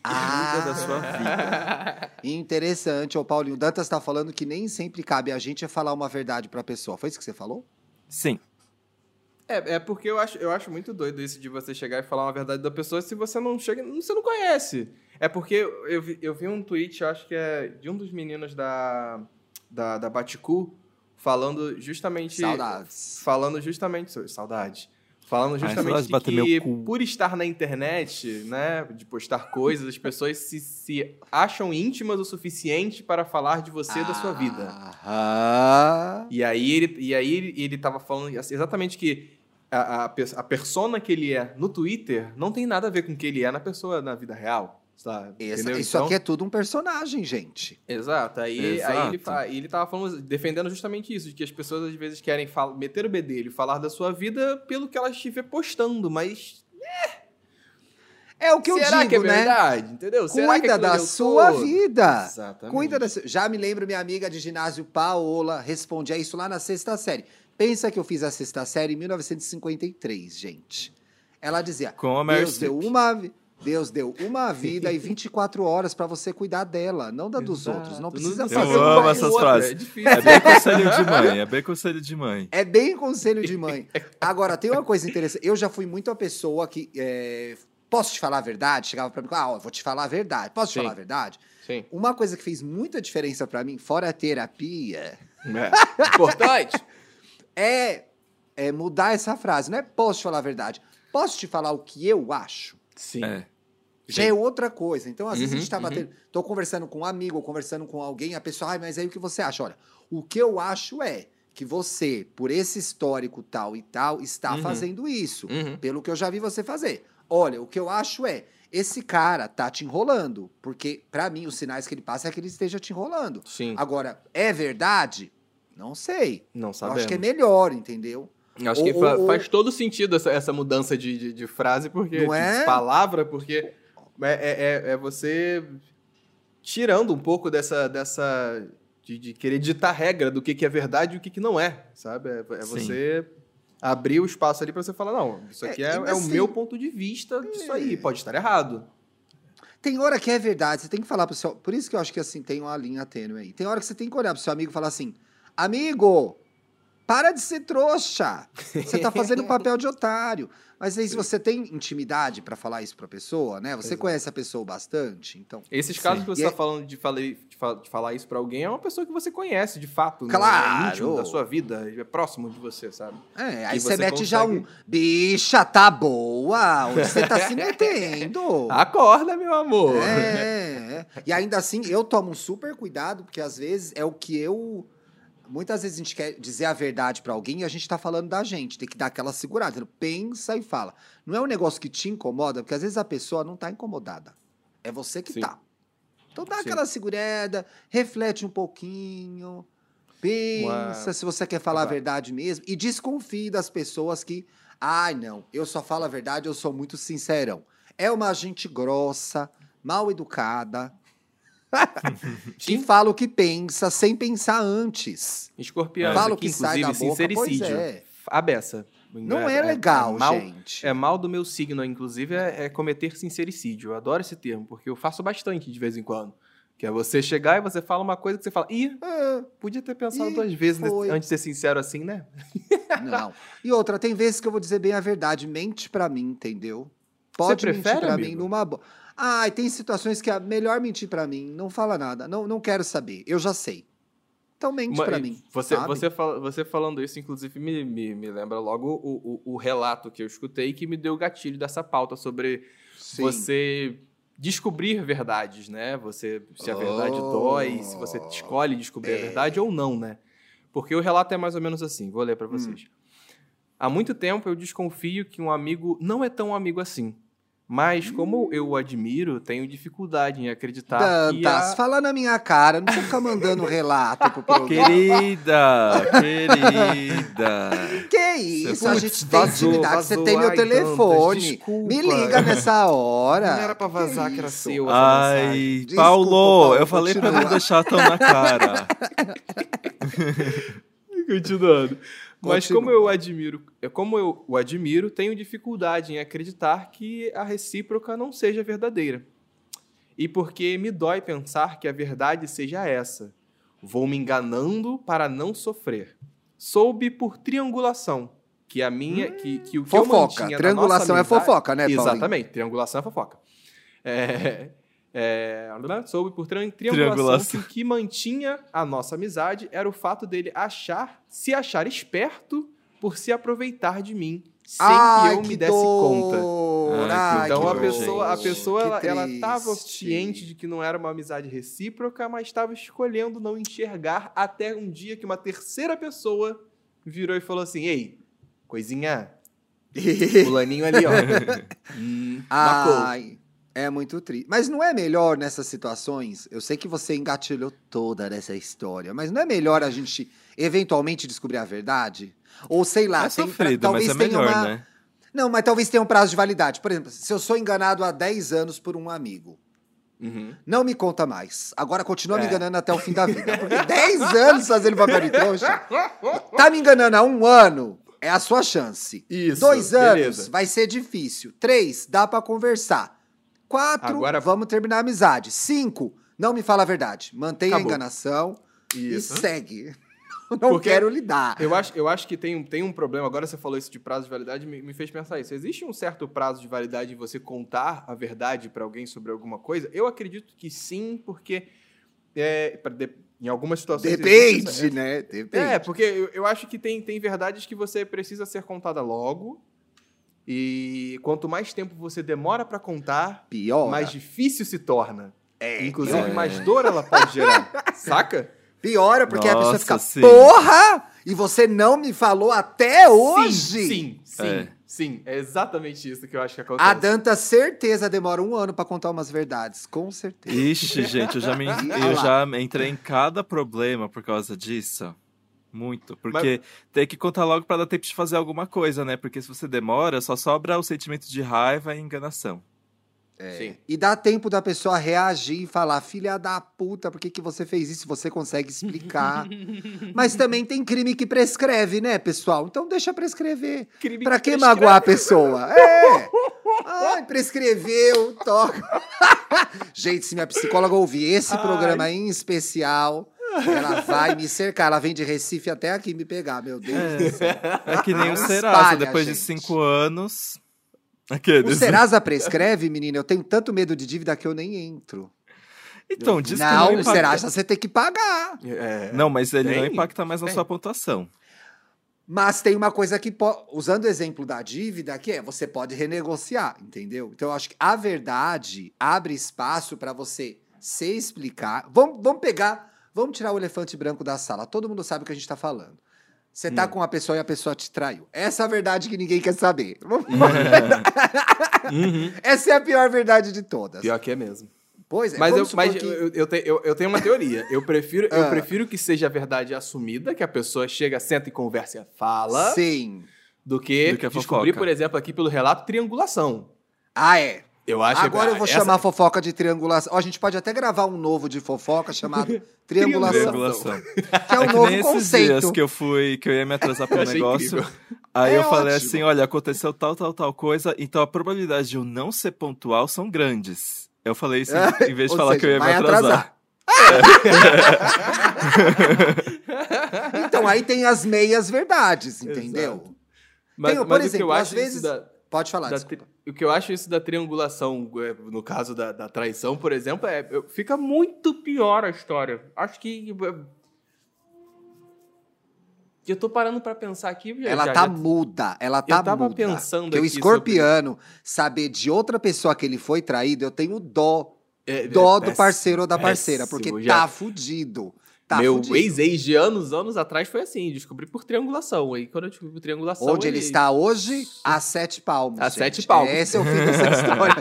Cuida da sua vida. Interessante, ô Paulinho. O Dantas tá falando que nem sempre cabe a gente falar uma verdade pra pessoa. Foi isso que você falou? Sim. É, é porque eu acho, eu acho muito doido isso de você chegar e falar uma verdade da pessoa se você não chega, você não conhece. É porque eu vi, eu vi um tweet, acho que é de um dos meninos da, da, da Baticu, falando justamente. Saudades. Falando justamente sobre saudade. Falando Ai, justamente bater que por estar na internet, né, de postar coisas, as pessoas se, se acham íntimas o suficiente para falar de você e da sua vida. Aham. E aí ele, e aí ele, ele tava falando exatamente que a, a, a persona que ele é no Twitter não tem nada a ver com o que ele é na pessoa na vida real. Sabe? Essa- Entendeu? isso Então- aqui é tudo um personagem, gente. Exato. Aí, aí Exato. ele, fa- ele tava falando, defendendo justamente isso, de que as pessoas às vezes querem meter o bedelho e falar da sua vida pelo que elas estiver postando, mas É o que eu será digo, que é né? verdade? Entendeu? Será que Cuida aquilo da sua todo? vida. Exatamente. Cuida da sua... Já me lembro, minha amiga de ginásio Paola respondia isso lá na sexta série. Pensa que eu fiz a sexta série em 1953, gente. Ela dizia: Com a Meryl Deus deu uma Deus deu uma vida e 24 horas pra você cuidar dela, não da dos Exato. outros. Não precisa precisa fazer Eu uma amo essas outra. frases. É difícil. É bem conselho de mãe, é bem conselho de mãe. É bem conselho de mãe. Agora, tem uma coisa interessante. Eu já fui muito a pessoa que. é, Posso te falar a verdade? Chegava pra mim, ah, ó, eu vou te falar a verdade. Posso te Sim. falar a verdade? Sim. Uma coisa que fez muita diferença pra mim, fora a terapia, É. Importante. É, é mudar essa frase. Não é posso te falar a verdade. Posso te falar o que eu acho? Sim. É. Já é outra coisa. Então, às vezes a Uhum, gente tá uhum. batendo. Tô conversando com um amigo ou conversando com alguém, a pessoa, ai, mas aí o que você acha? Olha, o que eu acho é que você, por esse histórico tal e tal, está Uhum. fazendo isso. Uhum. Pelo que eu já vi você fazer. Olha, o que eu acho é. Esse cara tá te enrolando. Porque, pra mim, os sinais que ele passa é que ele esteja te enrolando. Sim. Agora, é verdade? Não sei. Não Eu sabemos. acho que é melhor, entendeu? Eu Acho Ou- que fa- ou- faz todo sentido essa, essa mudança de, de, de frase, porque. Não é? De palavra, porque é, é, é- é você tirando um pouco dessa. dessa de, de querer ditar regra do que, que é verdade e o que, que não é, sabe? É, é você abrir o espaço ali pra você falar, não, isso aqui é, É, é, mas o assim- meu ponto de vista disso aí, pode estar errado. Tem hora que é verdade, você tem que falar pro seu. Por isso que eu acho que assim, tem uma linha tênue aí. Tem hora que você tem que olhar pro seu amigo e falar assim: amigo, para de ser trouxa. Você tá fazendo papel de otário. Mas aí, se você tem intimidade pra falar isso pra pessoa, né? Você Exato. conhece a pessoa bastante, então. Esses Sim. casos que você está é- falando de, falei- de de falar isso pra alguém é uma pessoa que você conhece, de fato. né? Claro! É íntimo da sua vida, é próximo de você, sabe? É, aí Que você você mete já consegue- um. Bicha, tá boa! Onde você tá se metendo? Acorda, meu amor! É, é. E ainda assim, eu tomo super cuidado, porque às vezes é o que eu. Muitas vezes a gente quer dizer a verdade pra alguém e a gente tá falando da gente. Tem que dar aquela segurada. Pensa e fala. Não é um negócio que te incomoda, porque às vezes a pessoa não tá incomodada. É você que Sim. tá. Então dá Sim. aquela segurada, reflete um pouquinho, pensa se você quer falar a verdade mesmo e desconfie das pessoas que, ai não, eu só falo a verdade, eu sou muito sincerão. É uma gente grossa, mal educada, que Sim. fala o que pensa sem pensar antes. Escorpião, Fala o que sai da inclusive, boca, pois sincericídio. é. A beça. Não é legal, mal, gente. É mal do meu signo, inclusive, é, é cometer sincericídio. Eu adoro esse termo, porque eu faço bastante de vez em quando. Que é você chegar e você fala uma coisa que você fala, ih, É, podia ter pensado duas vezes foi. antes de ser sincero assim, né? não. E outra, tem vezes que eu vou dizer bem a verdade. Mente pra mim, entendeu? Pode mentir prefere, pra mim amigo? numa boa. Ai, tem situações que é melhor mentir pra mim. Não fala nada. Não, não quero saber. Eu já sei. Então mente Ma- pra mim. Você, sabe? você, fala- você falando isso, inclusive, me, me, me lembra logo o, o, o relato que eu escutei que me deu o gatilho dessa pauta sobre Sim. você descobrir verdades, né? Você, se a verdade Oh. dói, se você escolhe descobrir a É. verdade ou não, né? Porque o relato é mais ou menos assim, vou ler Hum. pra vocês. Há muito tempo eu desconfio que um amigo não é tão amigo assim. Mas como eu o admiro, tenho dificuldade em acreditar que Dantas, a... fala na minha cara. Não precisa ficar mandando relato pro programa. Querida, querida. Que isso? Putz, a gente tem vazou, intimidade. Você vazou. tem meu Ai, telefone. Dantas. Me liga nessa hora. Não era pra vazar que, era isso? seu Ai. Desculpa, Paulo, Paulo, eu falei pra não continua. deixar tão na cara. Continuando. Mas Continua. como eu admiro, é como eu o admiro, tenho dificuldade em acreditar que a recíproca não seja verdadeira. E porque me dói pensar que a verdade seja essa. Vou me enganando para não sofrer. Soube por triangulação que a minha que, que o que eu Fofoca. mantinha na Triangulação é amizade- fofoca, né, Paulinho? Exatamente, triangulação é fofoca. É, é, soube por tri- triangulação, Triangulação. que o que mantinha a nossa amizade era o fato dele achar, se achar esperto por se aproveitar de mim, sem Ai, que eu me que desse conta. dor. Ai, Ai, então a dor. pessoa, a pessoa ela, ela tava triste. ciente de que não era uma amizade recíproca, mas estava escolhendo não enxergar até um dia que uma terceira pessoa virou e falou assim: "Ei, coisinha, fulaninho ali, ó. hum, bacou." Ai, é muito triste. Mas não é melhor nessas situações? Eu sei que você engatilhou toda essa história, mas não é melhor a gente eventualmente descobrir a verdade? Ou sei lá, é tem- sofrido, talvez mas é tenha melhor, uma. né? Não, mas talvez tenha um prazo de validade. Por exemplo, se eu sou enganado há 10 anos por um amigo, Uhum. não me conta mais. Agora continua me É. enganando até o fim da vida. Porque 10 anos fazendo papel de trouxa. Tá me enganando há um ano, é a sua chance. Isso, Dois anos, beleza. vai ser difícil. Três, dá pra conversar. Quatro, Agora- vamos terminar a amizade. Cinco, não me fala a verdade. Mantenha a enganação Isso. e segue. Não Porque- quero lidar. Eu acho, eu acho que tem, um- tem um problema. Agora você falou isso de prazo de validade, me, me fez pensar isso. Existe um certo prazo de validade em você contar a verdade para alguém sobre alguma coisa? Eu acredito que sim, porque é, de- em algumas situações. existe Depende, né? Depende. É, porque eu, eu acho que tem, tem verdades que você precisa ser contada logo. E quanto mais tempo você demora para contar, Piora. mais difícil se torna. É, Inclusive, piora. mais dor ela pode gerar. Saca? Piora, porque a pessoa Nossa, fica, sim. porra! E você não me falou até hoje? Sim, sim, sim. É. Sim, é exatamente isso que eu acho que acontece. A Danta, certeza, demora um ano pra contar umas verdades. Com certeza. Ixi, gente, eu já, me, eu já entrei em cada problema por causa disso. Muito. Porque tem que contar logo pra dar tempo de fazer alguma coisa, né? Porque se você demora, só sobra o sentimento de raiva e enganação. Sim. E dá tempo da pessoa reagir e falar, filha da puta, por que, que você fez isso? Você consegue explicar. Mas também tem crime que prescreve, né, pessoal? Então deixa prescrever. Crime Pra que prescreve. magoar a pessoa? É! Ai, prescreveu, toca. Gente, se minha psicóloga ouvir esse Ai. programa em especial, ela vai me cercar. Ela vem de Recife até aqui me pegar, meu Deus do céu. É que nem Não o Serasa, espalha, depois de gente. cinco anos. O Aqueles. Serasa prescreve, menina? Eu tenho tanto medo de dívida que eu nem entro. Então, diz que não, não o. Serasa você tem que pagar. É. Não, mas ele não Tem, impacta mais na tem. sua pontuação. Mas tem uma coisa que, usando o exemplo da dívida, que é você pode renegociar, entendeu? Então eu acho que a verdade abre espaço para você se explicar. Vamos, vamos pegar, Vamos tirar o elefante branco da sala. Todo mundo sabe o que a gente tá falando. Você tá com uma pessoa e a pessoa te traiu. Essa é a verdade que ninguém quer saber. Uhum. Essa é a pior verdade de todas. Pior que é mesmo. Pois é. Mas, eu, mas que- eu, eu, te- eu- eu tenho uma teoria. Eu prefiro, eu Ah. prefiro que seja a verdade assumida, que a pessoa chega, senta e conversa e fala, Sim. do que, Do que descobrir, por exemplo, aqui pelo relato, triangulação. Ah, é. Eu acho Agora que eu vou essa- chamar a fofoca de triangulação. Ó, a gente pode até gravar um novo de fofoca chamado Triangulação. Triangulação. Que é um É que novo esses conceito. dias que eu fui, que eu ia me atrasar para um negócio. incrível. Aí É eu falei ótimo. assim: olha, aconteceu tal, tal, tal coisa, então a probabilidade de eu não ser pontual são grandes. Eu falei isso em vez de falar seja, que eu ia me vai atrasar. Então aí tem as meias verdades, entendeu? Mas, Tem, por exemplo, às vezes- isso da, Pode falar. tri- o que eu acho isso da triangulação, é, no caso da, da traição, por exemplo, é eu- fica muito pior a história. Acho que é, eu tô parando pra pensar aqui. já- Ela já- tá já- muda, ela tá tava muda. pensando que o escorpiano saber de outra pessoa que ele foi traído, eu tenho dó. é- é Dó do péssimo, parceiro ou da parceira, péssimo, porque tá fudido. Tá Meu ex-ex de anos, anos atrás foi assim, descobri por triangulação. Aí quando eu descobri por triangulação. Onde ele está hoje, a sete palmos. A gente. sete palmos. Esse é o fim dessa história.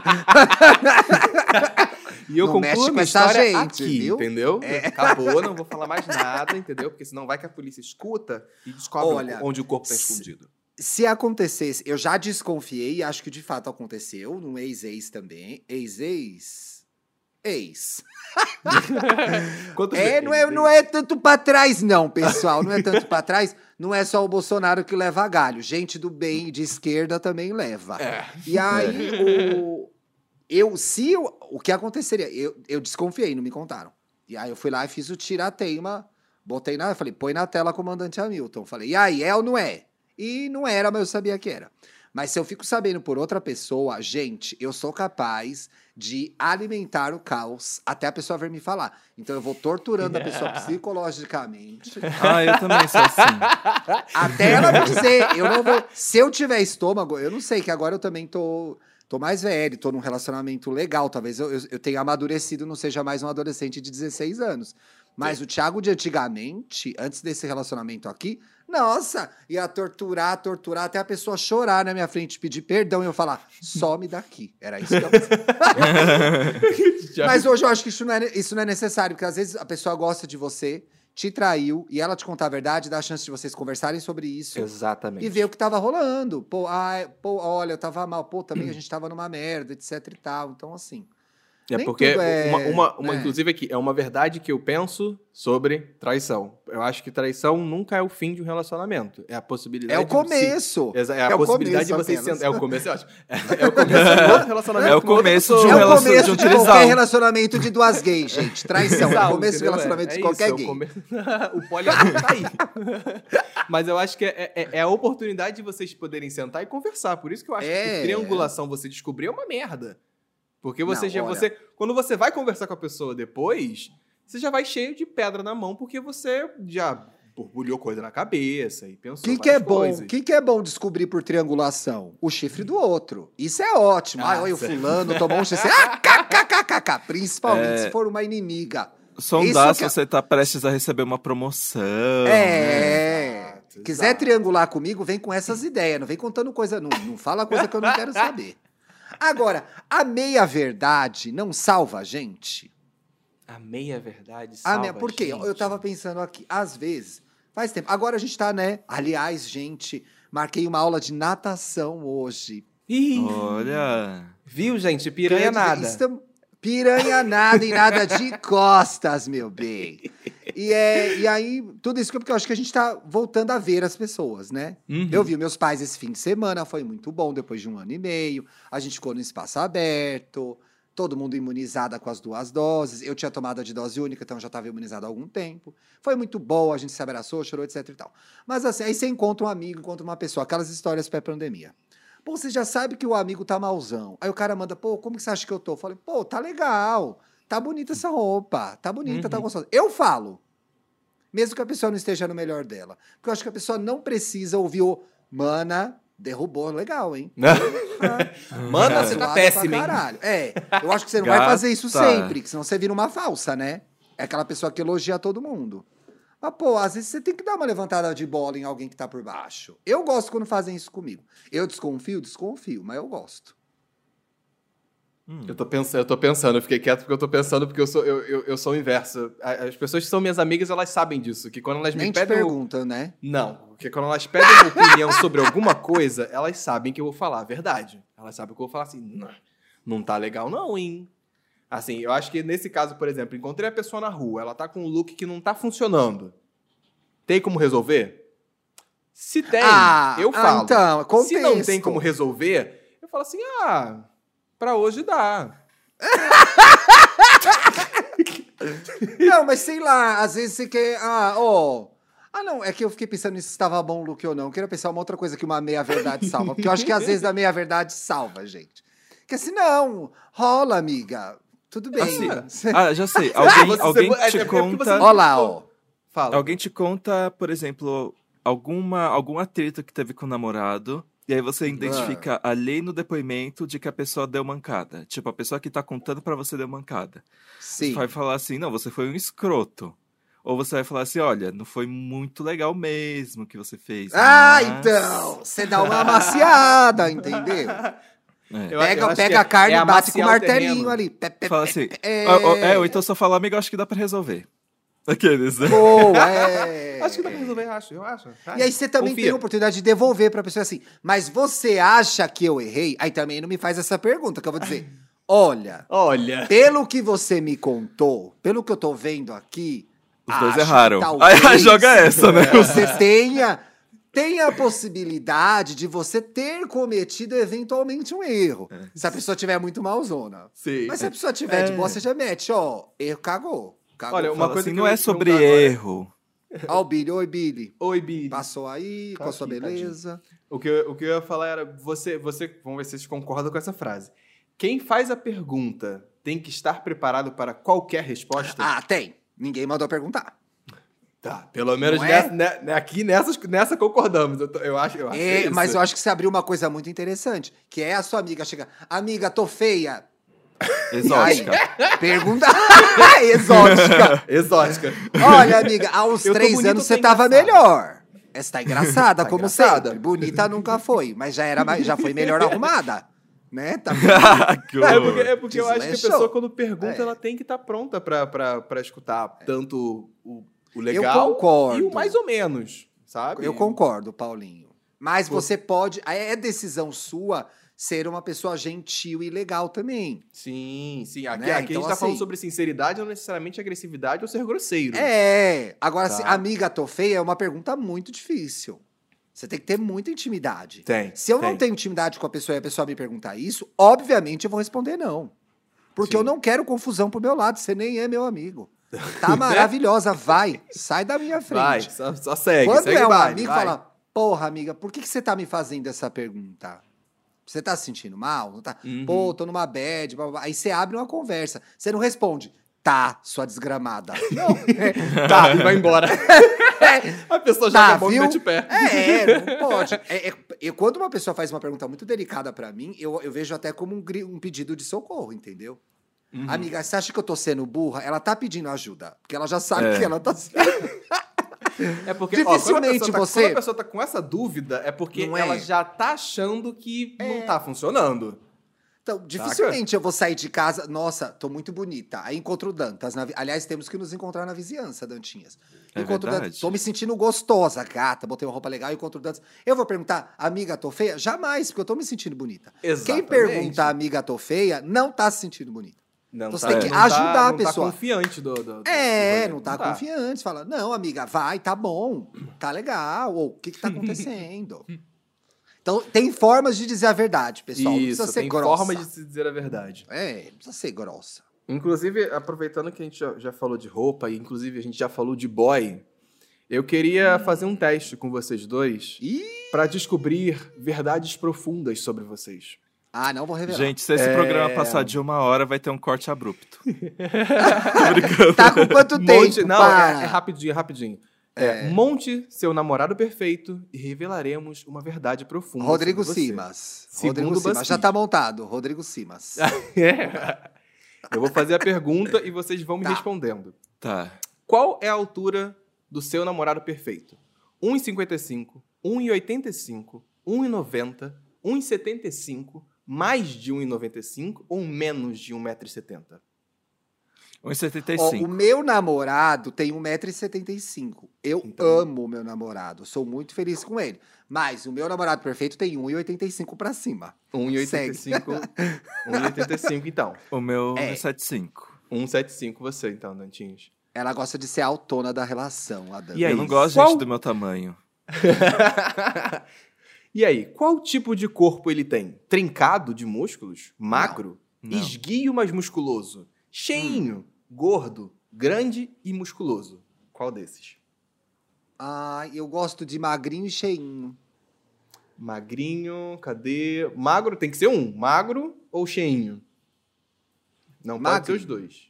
E eu Não concluo a história gente, aqui, viu? É. entendeu? Acabou, não vou falar mais nada, entendeu? Porque senão vai que a polícia escuta e descobre Olha, onde o corpo tá se- escondido. Se acontecesse, eu já desconfiei, e acho que de fato aconteceu, num ex-ex também. Ex-ex? Ex. É, não é, não é tanto pra trás, não, pessoal. Não é tanto pra trás. Não é só o Bolsonaro que leva galho. Gente do bem de esquerda também leva. É. E aí, o, eu, se eu- o que aconteceria? Eu, eu desconfiei, não me contaram. E aí eu fui lá e fiz o tirateima, botei na, falei, põe na tela, comandante Hamilton. Falei, e aí, é ou não é? E não era, mas eu sabia que era. Mas se eu fico sabendo por outra pessoa, gente, eu sou capaz de alimentar o caos até a pessoa vir me falar. Então eu vou torturando a pessoa psicologicamente Ah, eu também sou assim. até ela me dizer, eu não vou. Se eu tiver estômago, eu não sei, que agora eu também tô, tô mais velho, tô num relacionamento legal. Talvez eu, eu, eu tenha amadurecido, não seja mais um adolescente de 16 anos. Mas o Thiago de antigamente, antes desse relacionamento aqui, nossa, ia torturar, torturar, até a pessoa chorar na minha frente, pedir perdão e eu falar, some daqui. Era isso que eu Mas hoje eu acho que isso não, é, isso não é necessário, porque às vezes a pessoa gosta de você, te traiu, e ela te contar a verdade, dá a chance de vocês conversarem sobre isso. Exatamente. E ver o que tava rolando. Pô, ai, pô, olha, eu tava mal. Pô, também a gente tava numa merda, etc e tal. Então, assim. É Nem porque é- uma, uma, uma é. inclusive aqui, é uma verdade que eu penso sobre traição. Eu acho que traição nunca é o fim de um relacionamento. É a possibilidade É o de começo. Exa- É a É o possibilidade começo de vocês sentar. É o começo, é ótimo. É, é o começo de um outro relacionamento. É o começo de É um o relacionamento começo de de um qualquer trisal. relacionamento de duas gays, gente. Traição. É o Exato, começo do relacionamento É de qualquer isso, é o gay. come- o poliamor tá aí. Mas eu acho que é, é- é a oportunidade de vocês poderem sentar e conversar. Por isso que eu acho É. que triangulação você descobrir é uma merda. Porque você já. Você, quando você vai conversar com a pessoa depois, você já vai cheio de pedra na mão, porque você já borbulhou coisa na cabeça e pensou. O que, que é bom? O que, que é bom descobrir por triangulação? O chifre do outro. Isso é ótimo. Ah, Ah, olha, o fulano tomou um chifre. Ah, kkkk. Principalmente É. se for uma inimiga. Sondar se que- você tá prestes a receber uma promoção. É. Exato, Quiser exato. triangular comigo, vem com essas ideias. Não vem contando coisa. Não, não fala coisa que eu não quero saber. Agora, a meia-verdade não salva a gente? A meia verdade. A Salva meia, por quê? gente. Eu tava pensando aqui, às vezes, faz tempo. Agora a gente tá, né? Aliás, gente, marquei uma aula de natação hoje. Ih, Olha. viu, gente? Piranha nada. estam- Piranha nada e nada de costas, meu bem. E, é, e aí, tudo isso porque eu acho que a gente tá voltando a ver as pessoas, né? Uhum. Eu vi meus pais esse fim de semana, foi muito bom, depois de um ano e meio. A gente ficou no espaço aberto, todo mundo imunizada com as duas doses. Eu tinha tomado a de dose única, então já estava imunizado há algum tempo. Foi muito bom, a gente se abraçou, chorou, etc e tal. Mas assim, aí você encontra um amigo, encontra uma pessoa, aquelas histórias pré-pandemia. Pô, você já sabe que o amigo tá malzão. Aí o cara manda, pô, como que você acha que eu tô? Eu falei, pô, tá legal. Tá bonita essa roupa. Tá bonita, tá Uhum. gostosa. Eu falo. Mesmo que a pessoa não esteja no melhor dela. Porque eu acho que a pessoa não precisa ouvir o mana, derrubou, legal, hein? Mano, Cara, você tá hein? caralho. É, eu acho que você não vai Gata. fazer isso sempre, que senão você vira uma falsa, né? É aquela pessoa que elogia todo mundo. Mas, pô, às vezes você tem que dar uma levantada de bola em alguém que tá por baixo. Eu gosto quando fazem isso comigo. Eu desconfio, desconfio, mas eu gosto. Hum. Eu tô pensando, eu tô pensando, eu fiquei quieto porque eu tô pensando, porque eu sou, eu, eu, eu sou o inverso. As pessoas que são minhas amigas, elas sabem disso, que quando elas Nem me te pedem. perguntam, né? Não, porque quando elas pedem uma opinião sobre alguma coisa, elas sabem que eu vou falar a verdade. Elas sabem que eu vou falar assim, não, não tá legal não, hein? Assim, eu acho que nesse caso, por exemplo, encontrei a pessoa na rua, ela tá com um look que não tá funcionando. Tem como resolver? Se tem, Ah, eu ah, falo. então, Se não tem contexto. como resolver, eu falo assim, ah, pra hoje dá. Não, mas sei lá, às vezes você quer. Ah, ó. Ah, não, é que eu fiquei pensando se estava bom o look ou não. Eu queria pensar uma outra coisa que uma meia-verdade salva. Porque eu acho que às vezes a meia-verdade salva, gente. Que assim, não, rola, amiga. Tudo bem. Assim, Você- Ah, já sei. Alguém, alguém é- te é conta. Ó lá, ó. Fala. Alguém te conta, por exemplo, alguma, algum atrito que teve com o namorado. E aí você identifica ali no depoimento de que a pessoa deu mancada. Tipo, a pessoa que tá contando pra você deu mancada. Sim. Você vai falar assim, não, você foi um escroto. Ou você vai falar assim, olha, não foi muito legal mesmo que você fez. Ah, mas- então! Você dá uma amaciada, entendeu? É. Eu- Pega, que pega a carne é e bate com o martelinho terreno. ali. Pé, pé, Fala assim, é. "Ah, ó, é, ou então só falar, amigo, acho que dá pra resolver. Aqueles, né? Boa, é. Acho que dá pra resolver, acho, eu acho. E aí você também Confia. tem a oportunidade de devolver pra pessoa assim, mas você acha que eu errei? Aí também não me faz essa pergunta, que eu vou dizer, olha, Olha. pelo que você me contou, pelo que eu tô vendo aqui, Os dois acho que erraram. talvez Aí joga essa, né? Você tenha, tenha a possibilidade de você ter cometido eventualmente um erro. Se a pessoa tiver muito malzona. Sim. Mas se a pessoa tiver de É. boa, você já mete, ó, erro cagou. cagou. Olha, uma Fala coisa assim, que não é sobre erro. Ó o Billy, oi Billy. Oi, Bi. Passou aí, Tá com a sua beleza. O que, eu, o que eu ia falar era, você, você, vamos ver se vocês concordam com essa frase. Quem faz a pergunta tem que estar preparado para qualquer resposta? Ah, tem. Ninguém mandou perguntar. Tá. Pelo menos é? nessa, né, né, aqui nessas, nessa concordamos. Eu, tô- eu acho, eu acho É, isso. mas eu acho que você abriu uma coisa muito interessante, que é a sua amiga chega, amiga, tô feia. Exótica. Pergunta exótica. Exótica. Olha, amiga, há uns Eu três anos você tava engraçada? melhor. Essa tá engraçada, Tá como engraçada. sempre. Bonita nunca foi, mas já era já foi melhor arrumada. Né? Tá É porque, é porque eu acho que a pessoa, quando pergunta, É. ela tem que estar pronta pra, pra, pra escutar tanto o, o legal concordo. e o mais ou menos, sabe? Eu concordo, Paulinho. Mas você pode. É decisão sua ser uma pessoa gentil e legal também. Sim, sim. Aqui, Né? aqui a Então, gente tá falando assim- sobre sinceridade, não necessariamente agressividade ou ser grosseiro. É. Agora, Tá. se amiga, tô feia é uma pergunta muito difícil. Você tem que ter muita intimidade. Tem. Se eu não tem. tenho intimidade com a pessoa e a pessoa me perguntar isso, obviamente eu vou responder não. Porque Sim. eu não quero confusão pro meu lado, você nem é meu amigo. Tá maravilhosa, vai, sai da minha frente. Vai, só, só segue. Quando segue é um baile, amigo, vai. fala, porra, amiga, por que, que você tá me fazendo essa pergunta? Você tá se sentindo mal? Não tá? Uhum. Pô, tô numa bad, blá, blá, aí você abre uma conversa. Você não responde, tá, sua desgramada. Não, Tá, e vai embora. a pessoa joga Tá, a e mete o pé. É, não pode. É, é- quando uma pessoa faz uma pergunta muito delicada pra mim, eu, eu vejo até como um, um pedido de socorro, entendeu? Uhum. Amiga, você acha que eu tô sendo burra? Ela tá pedindo ajuda. Porque ela já sabe É. que ela tá sendo. É porque, ó, Dificilmente pessoa tá- você- Quando a pessoa tá com essa dúvida, é porque Não é. ela já tá achando que não tá funcionando. Então, dificilmente eu vou sair de casa. Nossa, tô muito bonita. Aí encontro o Dantas. na Aliás, temos que nos encontrar na vizinhança, Dantinhas. É encontro verdade. Dantas. Tô me sentindo gostosa, gata. Botei uma roupa legal, encontro o Dantas. Eu vou perguntar, amiga, tô feia? Jamais, porque eu tô me sentindo bonita. Quem Exatamente. pergunta, amiga, tô feia, não tá se sentindo bonita. Não Você tem que não ajudar a não pessoa. Tá confiante do, do, do- É, do não tá rolê. confiante. Fala, não, amiga, vai, tá bom, tá legal. Ou o que que tá acontecendo? então, tem formas de dizer a verdade, pessoal. não Isso, precisa ser tem grossa. forma de se dizer a verdade. É, não precisa ser grossa. Inclusive, aproveitando que a gente já, já falou de roupa e inclusive a gente já falou de boy, eu queria fazer um teste com vocês dois para descobrir verdades profundas sobre vocês. Ah, não vou revelar. Gente, se esse É. programa passar de uma hora, vai ter um corte abrupto. Tá com quanto Monte, tempo? não, para? é, é rapidinho, é rapidinho. É, monte seu namorado perfeito e revelaremos uma verdade profunda. Rodrigo sobre você. Simas. Segundo Rodrigo Simas. Já tá montado. Rodrigo Simas. É. Eu vou fazer a pergunta e vocês vão me Tá. respondendo. Tá. Qual é a altura do seu namorado perfeito? 1,55, 1,85, 1,90, 1,75, mais de 1,95 ou menos de 1,70m? 1,75. Ó, o meu namorado tem 1,75m. Eu Então- amo o meu namorado. Sou muito feliz com ele. Mas o meu namorado perfeito tem 1,85 pra cima. 1,85. 1,85 então. O meu É. é 75. 1,75 você então, Dantinhos. Ela gosta de ser a autona da relação, a Dani. E aí, eu não gosto, qual- gente, do meu tamanho. e aí, qual tipo de corpo ele tem? Trincado de músculos? Magro? Não. Esguio, mas musculoso? Cheinho? Gordo? Grande e musculoso? Qual desses? Ai, eu gosto de magrinho e cheinho. Magrinho, cadê? Magro tem que ser um. Magro ou cheinho? Não pode ser os dois.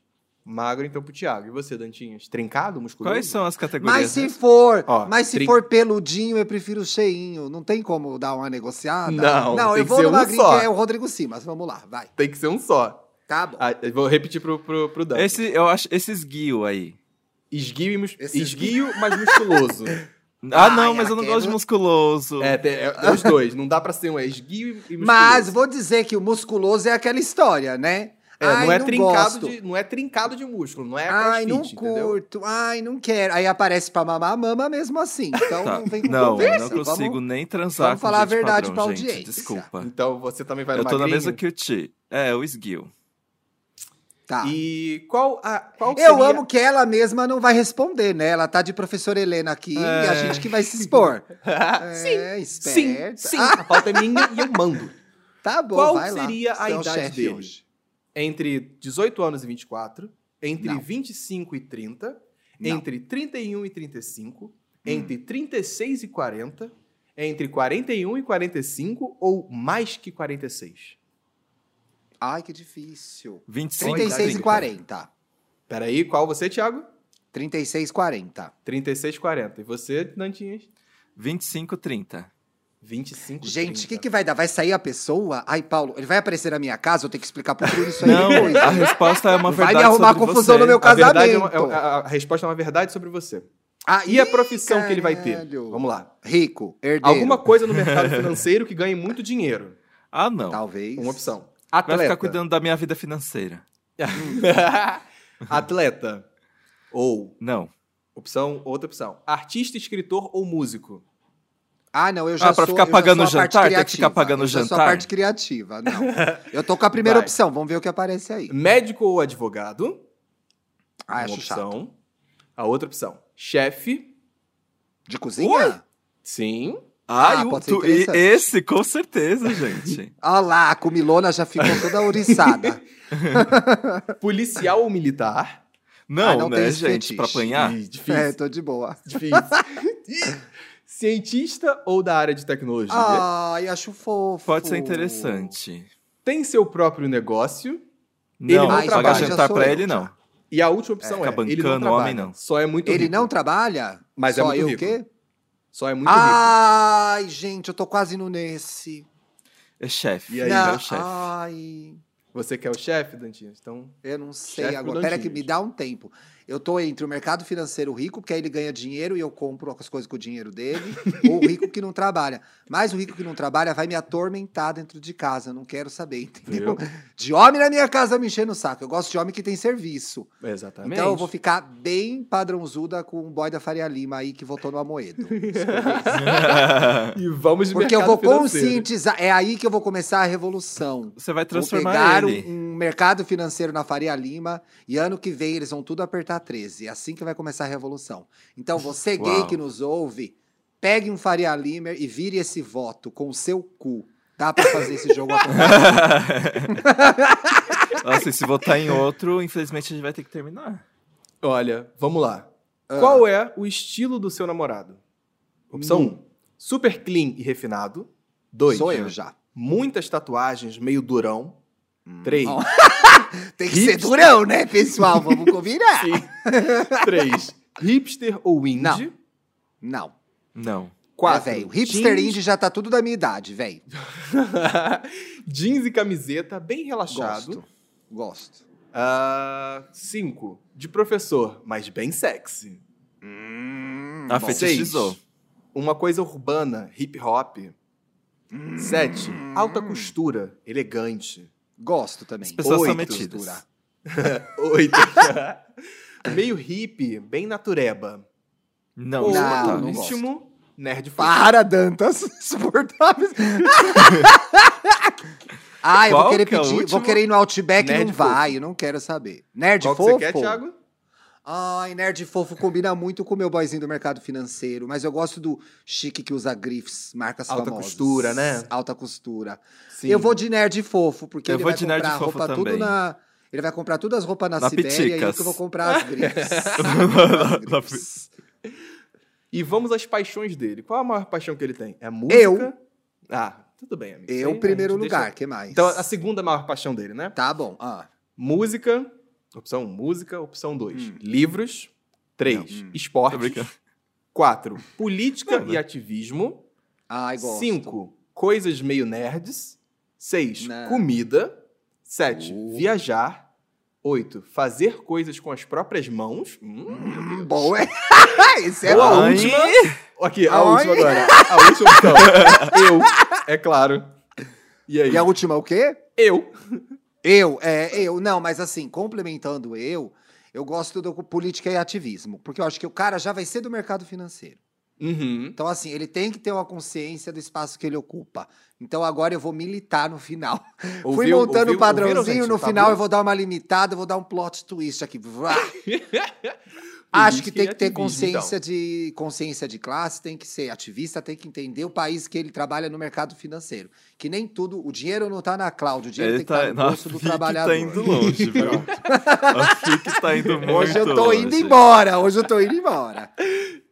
Magro, então, pro Thiago. E você, Dantinhas? Trincado, musculoso? Quais são as categorias? Mas se né? for, Ó, mas se trin- for peludinho, eu prefiro cheinho. Não tem como dar uma negociada? Não, não tem eu que vou ser no um magrinho, só. que é o Rodrigo Simas. Vamos lá, vai. Tem que ser um só. Tá bom. Ah, eu vou repetir pro, pro, pro Dan. Esse, eu acho, esses guio aí. Esguio, e mus... Esse Esguio, mas musculoso. Ah, Ai, não, mas eu não gosto de musculoso. é, tem- é, é os dois. Não dá pra ser um. É esguio e musculoso. Mas vou dizer que o musculoso é aquela história, né? É, Ai, não, é trincado gosto. de, não é trincado de músculo, não é Ai, crossfit, não entendeu? curto. Ai, não quero. Aí aparece pra mamar, mama mesmo assim. Então Tá. não vem com Não, conversa. não consigo Vamos- nem transar vamos com falar a verdade padrão, pra gente, audiência. Desculpa. Então você também vai Eu no tô na magrinho? mesma que o Ti. É, o esguio. Tá. E qual a qual Eu seria... amo que ela mesma não vai responder, né? Ela tá de professora Helena aqui e a É. gente que vai se expor. sim, é, sim, esperta. sim. Ah, A pauta é minha e eu mando. tá bom, Qual vai lá. seria a é idade dele? hoje. Entre 18 anos e 24, entre Não. 25 e 30, Não. entre 31 e 35, entre 36 e 40, entre 41 e 45 ou mais que 46? Ai, que difícil. 25 36 e 30. 40. Peraí, qual você, Thiago? 36 e 40. 36, 40. E você, Dantinhas? 25, 30. 25, Gente, o que, 30. que vai dar? Vai sair a pessoa? Ai, Paulo, ele vai aparecer na minha casa? Eu tenho que explicar pro Bruno isso aí Não, depois. a resposta é uma Não vai verdade me arrumar sobre confusão você. no meu A, verdade é uma- casamento. é- a, a resposta é uma verdade sobre você. Ah, E a profissão que ele vai ter? caralho. Vamos lá. Rico, herdeiro. Alguma coisa no mercado financeiro que ganhe muito dinheiro. Ah, não. Talvez. Uma opção. Vai Atleta. ficar cuidando da minha vida financeira. Atleta. Ou, Não. opção, outra opção. Artista, escritor ou músico. Ah, não, eu já Ah, pra sou, ficar pagando parte jantar? Tem que criativa. ficar pagando eu já sou a jantar? parte criativa, não. Eu tô com a primeira Vai. opção, vamos ver o que aparece aí. Médico ou advogado. Ah, uma acho chato. opção. A outra opção. Chefe. De cozinha? Sim. Ah, Ah, o- pode ser interessante. esse, com certeza, gente. Olha lá, a comilona já ficou toda ouriçada. Policial ou militar. Não, Ah, não tem né, gente? Pra fetiche. apanhar? Ih, difícil. é, tô de boa. Difícil. Cientista ou da área de tecnologia. Ai, acho fofo. Pode ser interessante. Tem seu próprio negócio. Não, não pagar trabalha, jantar já sou pra eu, ele, já. não. E a última opção é, ficar ele não trabalha. homem, não. Só é muito Ele rico. não trabalha? Mas é Só muito eu rico. o quê? Só é muito rico. Ai, gente, eu tô quase no nesse. É chefe. E aí, é Não, o chefe. ai, Você quer o chefe, Dantinho? Então, eu não sei agora. Pera que me dá um tempo. Eu tô entre o mercado financeiro rico, que aí ele ganha dinheiro e eu compro as coisas com o dinheiro dele, ou o rico que não trabalha. Mas o rico que não trabalha vai me atormentar dentro de casa. Eu não quero saber, entendeu? Viu? De homem na minha casa me enchendo o saco. Eu gosto de homem que tem serviço. exatamente. Então eu vou ficar bem padrãozuda com o boy da Faria Lima aí que votou no Amoedo. E vamos de Porque eu vou financeiro. conscientizar. É aí que eu vou começar a revolução. Você vai Vou transformar pegar um, ele. um mercado financeiro na Faria Lima e ano que vem eles vão tudo apertar 13. É assim que vai começar a revolução. Então você gay Uau. que nos ouve, pegue um Faria Limer e vire esse voto com o seu cu. Dá pra fazer esse jogo acontecer. Nossa, e se votar em outro, infelizmente a gente vai ter que terminar. Olha, vamos lá. Ah. Qual é o estilo do seu namorado? Opção 1. Hum. super clean e refinado. 2. Sou eu já. Muitas tatuagens, meio durão. 3. Ó. Tem que ser durão, né, pessoal? Vamos combinar. 3. Hipster ou indie. Não. Não. Não. 4. É. Hipster indie já tá tudo da minha idade, velho. Jeans e camiseta, bem relaxado. Gosto. Gosto. Ah, cinco. De professor, mas bem sexy. Hum, A bom. fetichizou. Seis. Uma coisa urbana, hip hop. Sete. Alta costura, elegante. Gosto também. As pessoas são Oito, metidas. costura. Oito. Meio hippie, bem natureba. Não, Ou não, insuportável. não gosto. íntimo, nerd fofo. Para, Dantas. Insuportáveis. ah, eu Qual vou querer que é pedir. Vou último? querer ir no Outback e Nerd não vai. Eu não quero saber. Nerd Qual que fofo? você quer, Thiago? Ai, nerd fofo combina muito com o meu boyzinho do mercado financeiro, mas eu gosto do chique que usa grifes, marcas Alta famosas. costura, né? Alta costura. Sim. Eu vou de nerd fofo, porque Eu ele vou vai de nerd comprar fofo roupa tudo também. na... Ele vai comprar todas as roupas na, Na Sibéria e eu Piticas. que vou comprar as grifes. Na- As grifes. E vamos às paixões dele. Qual a maior paixão que ele tem? É música? Eu. Ah, tudo bem, amigo. Eu, aí primeiro lugar, deixa- que mais? Então, a segunda maior paixão dele, né? Tá bom. Ah. Música. Opção 1, música. Opção 2, Hum. livros. 3, Não, hum. esporte. Tô brincando. 4, política Não, e né? ativismo. Ai, gosto. 5, coisas meio nerds. 6, Não. comida. 7, Uh. viajar. 8, fazer coisas com as próprias mãos. Hum, Deus. Bom, é. Esse é a última. Aqui, a Ai. última agora. A última opção. Eu, é claro. E aí? E a última o quê? Eu. Eu, é, eu. Não, mas assim, complementando eu, eu gosto do política e ativismo, porque eu acho que o cara já vai ser do mercado financeiro. Uhum. Então, assim, ele tem que ter uma consciência do espaço que ele ocupa. Então, agora eu vou militar no final. Fui Ouviu- montando o ouviu- padrãozinho, ouviram, gente, no o final Fabio? eu vou dar uma limitada, eu vou dar um plot twist aqui. Acho que tem que ter ativismo, consciência então. de consciência de classe, tem que ser ativista, tem que entender o país que ele trabalha no mercado financeiro. Que nem tudo, o dinheiro não tá na cloud, o dinheiro Ele tem que estar tá, no não, a bolso do FIC trabalhador. tá indo longe, viu? a FIC tá indo muito Hoje eu tô longe. indo embora, hoje eu tô indo embora.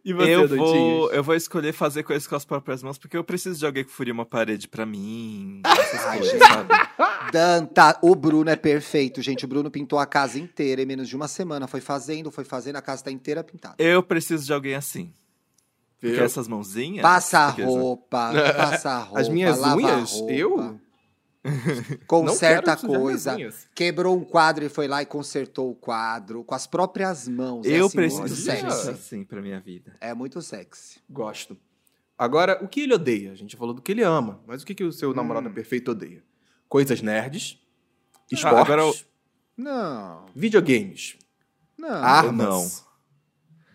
E você, Eu Dantinhas? vou, eu vou escolher fazer coisas com as próprias mãos, porque eu preciso de alguém que furia uma parede pra mim. Essas Ai, coisas, gente. sabe? Danta, o Bruno é perfeito, gente. O Bruno pintou a casa inteira em menos de uma semana. Foi fazendo, foi fazendo, a casa tá inteira pintada. Eu preciso de alguém assim. Porque essas mãozinhas. Passa a roupa, passa a roupa. As minhas lava a unhas? roupa, Eu? Conserta Não coisa. Quebrou um quadro e foi lá e consertou o quadro com as próprias mãos. É Eu assim, preciso muito sexy. assim pra minha vida. É muito sexy. Gosto. Agora, o que ele odeia? A gente falou do que ele ama, mas o que, que o seu Hum. namorado perfeito odeia? Coisas nerds, Ah, esportes, agora eu- Não, videogames, não. armas.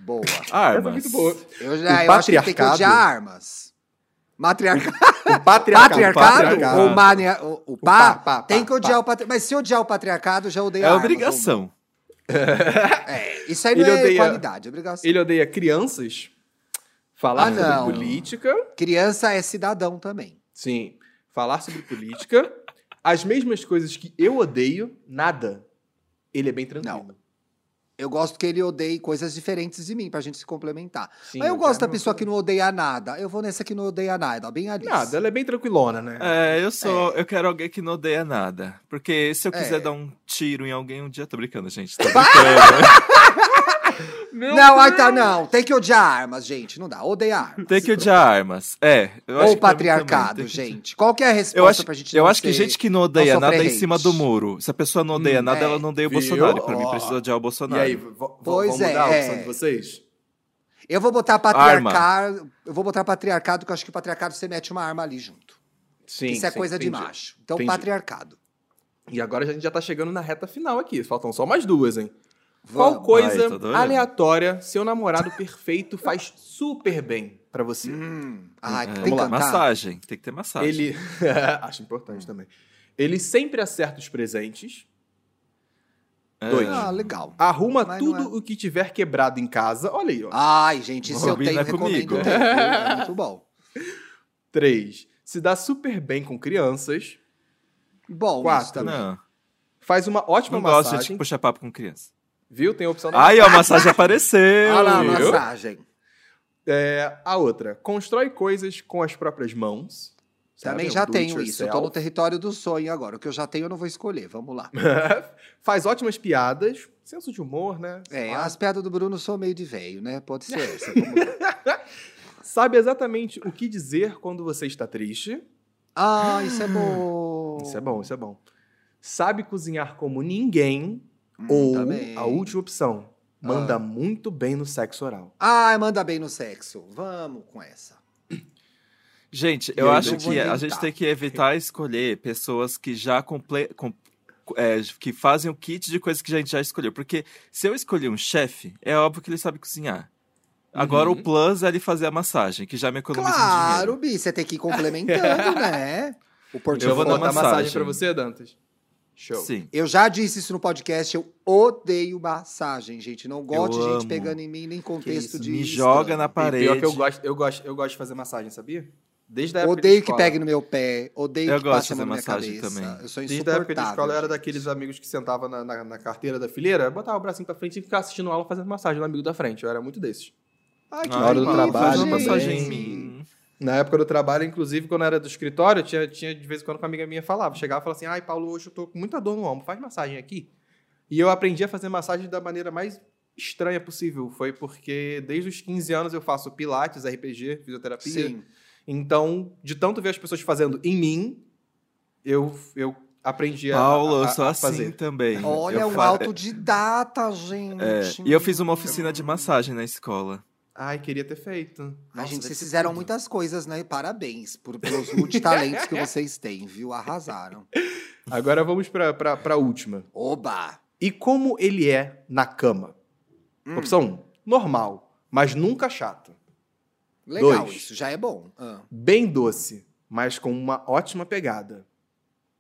Boa. Armas. É muito boa. Eu já O eu acho que tem que patriarcado. odiar armas. Matriarcado. O patriarcado. Patriarcado? Ou mania, o, o pá, pá, pá, tem pá, que odiar pá. o patriarcado. Mas se odiar o patriarcado, já odeia É armas, obrigação. ou- É, isso aí não Ele é odeia- qualidade, é obrigação. Ele odeia crianças, falar Ah, não. sobre política, Criança é cidadão também. sim, falar sobre política, as mesmas coisas que eu odeio, nada. Ele é bem tranquilo. Eu gosto que ele odeie coisas diferentes de mim, pra gente se complementar. Sim, Mas eu eu gosto da pessoa que não odeia nada. Eu vou nessa que não odeia nada, bem Alice. Nada, ela é bem tranquilona, né? É, eu sou. Eu quero alguém que não odeia nada. Porque se eu quiser É. dar um tiro em alguém um dia, tô brincando, gente. Tô brincando. Não, ai tá, não. Tem que odiar armas, gente. Não dá. Odeia armas. Tem que odiar armas. É. Eu acho Ou patriarcado, que- gente. Qual que é a resposta Eu acho, pra gente eu acho que gente que não odeia não nada é em cima do muro. Se a pessoa não odeia Hum, nada, é. ela não odeia o Viu? Bolsonaro. Pra mim, precisa odiar o E Bolsonaro. Aí, v- v- Pois vamos é, mudar a é. opção de vocês? Eu vou botar patriarcado. Eu vou botar patriarcado, porque eu acho que o patriarcado você mete uma arma ali junto. Sim, Isso é sim, coisa de entendi. macho. Então, Entendi. patriarcado. E agora a gente já tá chegando na reta final aqui. Faltam só mais duas, hein? Vamos. Qual coisa Ai, adorando. aleatória seu namorado perfeito faz super bem pra você? Hum. Ai, É, tem que vamos lá. cantar. Massagem. Tem que ter massagem. Ele. Acho importante também. Ele sempre acerta os presentes, É. dois. Ah, legal. arruma Mas tudo não é. o que tiver quebrado em casa. Olha aí, ó. Ai, gente, isso eu tenho, recomendo comigo. É muito bom. Três. Se dá super bem com crianças. Bom, Quatro. Não, Faz uma ótima não gosto de massagem. puxar papo com criança. Viu? Tem a opção da Ai, ó, a massagem apareceu. Olha lá, a massagem. É, a outra, constrói coisas com as próprias mãos. Também sabe? já tenho isso. Eu tô no território do sonho agora. O que eu já tenho eu não vou escolher. Vamos lá. Faz ótimas piadas, senso de humor, né? É, Claro. as piadas do Bruno sou meio de velho, né? Pode ser essa. Sabe exatamente o que dizer quando você está triste. Ah, isso é bom. Isso é bom, isso é bom. Sabe cozinhar como ninguém. Ou também. a última opção, manda muito bem no sexo oral. Ai, manda bem no sexo. Vamos com essa. Gente, eu acho eu vou que a gente tem que evitar escolher pessoas que já comple... com- é, que fazem o kit de coisas que a gente já escolheu. Porque se eu escolher um chefe, é óbvio que ele sabe cozinhar. Agora Uhum. o plus é ele fazer a massagem, que já me economiza um Claro, dinheiro. Bi, você tem que ir complementando, né? O Eu portfólio. vou dar botar massagem. massagem pra você, Dantas. Show. Sim. Eu já disse isso no podcast, eu odeio massagem, gente. Não gosto de gente amo. pegando em mim, nem contexto isso, de. Me joga na E parede. pior que eu gosto, eu gosto, eu gosto de fazer massagem, sabia? Desde a época Odeio de que pegue no meu pé, odeio Eu que gosto passe de massagem cabeça. também. Eu sou Desde a época de escola, eu era daqueles amigos que sentavam na, na, na carteira da fileira, botava o bracinho pra frente e ficava assistindo aula fazendo massagem no amigo da frente. Eu era muito desses. Ai, que Ai, Na hora do trabalho massagem em mim. Na época do trabalho, inclusive, quando eu era do escritório, tinha, tinha de vez em quando com uma amiga minha falava. Chegava e falava assim: ai, Paulo, hoje eu tô com muita dor no ombro, faz massagem aqui. E eu aprendi a fazer massagem da maneira mais estranha possível. Foi porque desde os 15 anos eu faço pilates, RPG, fisioterapia. Sim. Então, de tanto ver as pessoas fazendo em mim, eu, eu aprendi a, Paulo, a, eu sou a assim fazer. também. Olha, eu um fa- autodidata, gente. É, e eu fiz uma oficina de massagem na escola. Ai, queria ter feito. A Nossa, gente, vocês fizeram tudo. muitas coisas, né? Parabéns por, pelos multitalentos que vocês têm, viu? Arrasaram. Agora vamos pra, pra, pra última. Oba! E como ele é na cama? Hum. Opção 1, normal, mas nunca chato. Legal, Dois. isso já é bom. Ah. Bem doce, mas com uma ótima pegada.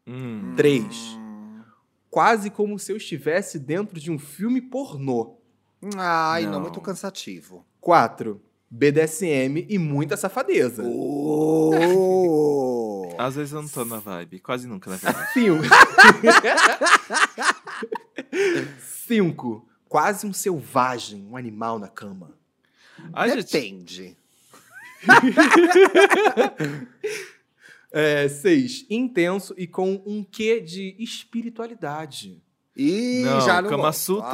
Hum. 3, Hum. quase como se eu estivesse dentro de um filme pornô. Ai, não. Não. muito cansativo. 4, BDSM e muita safadeza. Oh! Às vezes eu não tô na vibe. Quase nunca, na verdade. 5, quase um selvagem, um animal na cama. Ai, gente, Depende. 6, intenso e com um quê de espiritualidade. Ih, Não, já não Kama gosto. Sutra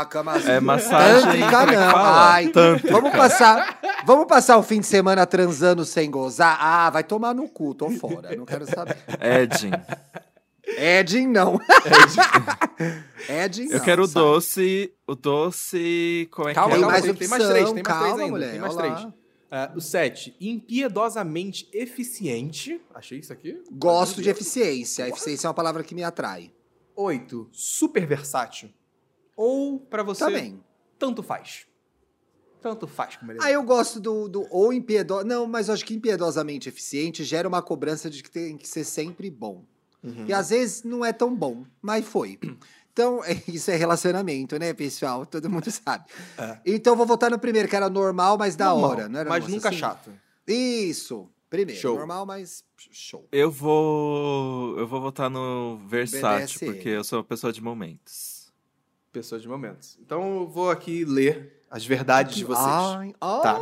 Ah, Kama Sutra. é massagem. Tântrica é não. Ai, Tântrica. vamos passar, vamos passar o fim de semana transando sem gozar? Ah, vai tomar no cu, tô fora, não quero saber. Edin. Edin, não. Edin, não. Eu quero o doce. O doce. Como é Calma, que é? Tem calma, mais tem- opção, tem mais três, tem mais calma, três ainda, mulher. tem mais três. lá. Ah, o 7, impiedosamente eficiente. Achei isso aqui? Gosto de eficiência. Eficiência é uma palavra que me atrai. 8, super versátil. Ou, pra você, Também. tanto faz. Tanto faz como ele é. Ah, eu gosto do, do ou impiedoso. Não, mas eu acho que impiedosamente eficiente gera uma cobrança de que tem que ser sempre bom. Uhum. E às vezes não é tão bom, mas foi. Então, é- isso é relacionamento, né, pessoal? Todo mundo sabe. É. Então, eu vou votar no primeiro, que era normal, mas da Normal, hora. Não era mas nunca assim? chato. Isso. Primeiro, Show. normal, mas show. Eu vou. Eu vou votar no versátil, BDSM. porque eu sou uma pessoa de momentos. Pessoa de momentos. Então eu vou aqui ler as verdades de vocês. Ai, ai, Tá.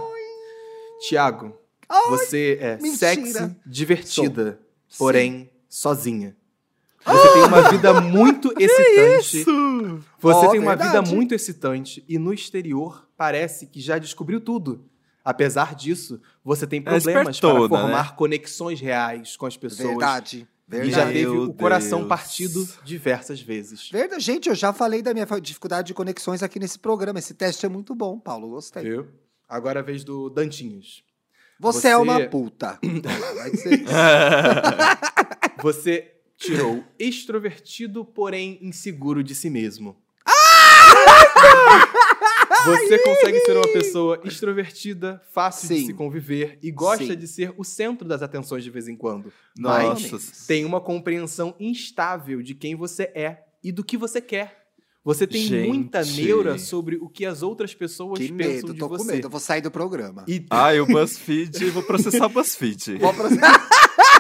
Tiago, você é mentira. sexy, divertida, porém sozinha. Você tem uma vida muito excitante. Você Ó, tem uma vida verdade. muito excitante e no exterior parece que já descobriu tudo. Apesar disso, você tem problemas para espertona, formar conexões reais com as pessoas Verdade. e já Verdade. teve Meu o coração Deus. partido diversas vezes. Verdade. Gente, eu já falei da minha dificuldade de conexões aqui nesse programa. Esse teste é muito bom, Paulo. Gostei. Viu? Agora é a vez do Dantinhos. Você, Você- é uma puta. Vai ser isso. Você tirou extrovertido, porém inseguro de si mesmo. Você consegue ser uma pessoa extrovertida, fácil de Sim. se conviver e gosta Sim. de ser o centro das atenções de vez em quando. Nossa. Mas tem uma compreensão instável de quem você é e do que você quer. Você tem Gente. muita neura sobre o que as outras pessoas Que pensam medo, de tô com você. medo. Eu vou sair do programa. E, Ai, o BuzzFeed. Vou processar o BuzzFeed. Vou pra-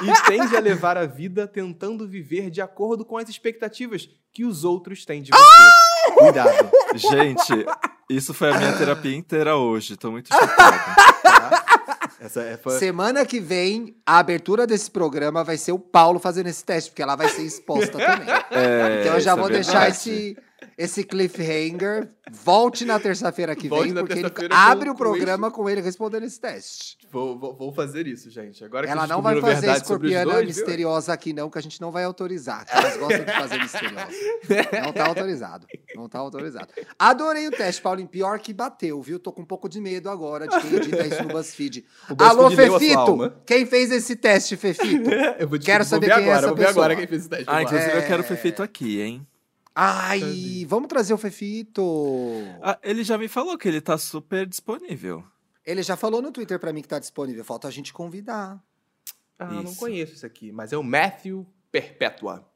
e tende a levar a vida tentando viver de acordo com as expectativas que os outros têm de você. Cuidado. Gente, isso foi a minha terapia inteira hoje. Tô muito chocada. Tá? Essa é foi... Semana que vem, a abertura desse programa vai ser o Paulo fazendo esse teste, porque ela vai ser exposta também. É, Então eu já é vou deixar verdade. esse, esse cliffhanger. Volte na terça-feira que Volte vem, porque ele abre com- o com programa com ele respondendo esse teste. Vou, vou, vou fazer isso, gente. Agora que Ela não vai fazer escorpiana dois, viu? misteriosa aqui, não, que a gente não vai autorizar. Elas gostam de fazer misteriosa. Não tá autorizado. Não tá autorizado. Adorei o teste, Paulinho. Pior que bateu, viu? Tô com um pouco de medo agora de quem edita isso no BuzzFeed. O BuzzFeed Alô, Fefito! Quem fez esse teste, Fefito? Eu vou te- Quero vou saber ver quem é agora, essa vou ver pessoa. agora quem fez esse teste. Ah, inclusive eu É. quero o Fefito aqui, hein? Ai, vamos trazer o Fefito. Ah, ele já me falou que ele tá super disponível. Ele já falou no Twitter pra mim que tá disponível. Falta a gente convidar. Ah, não Isso. conheço esse aqui, mas é o Matthew Perpetua.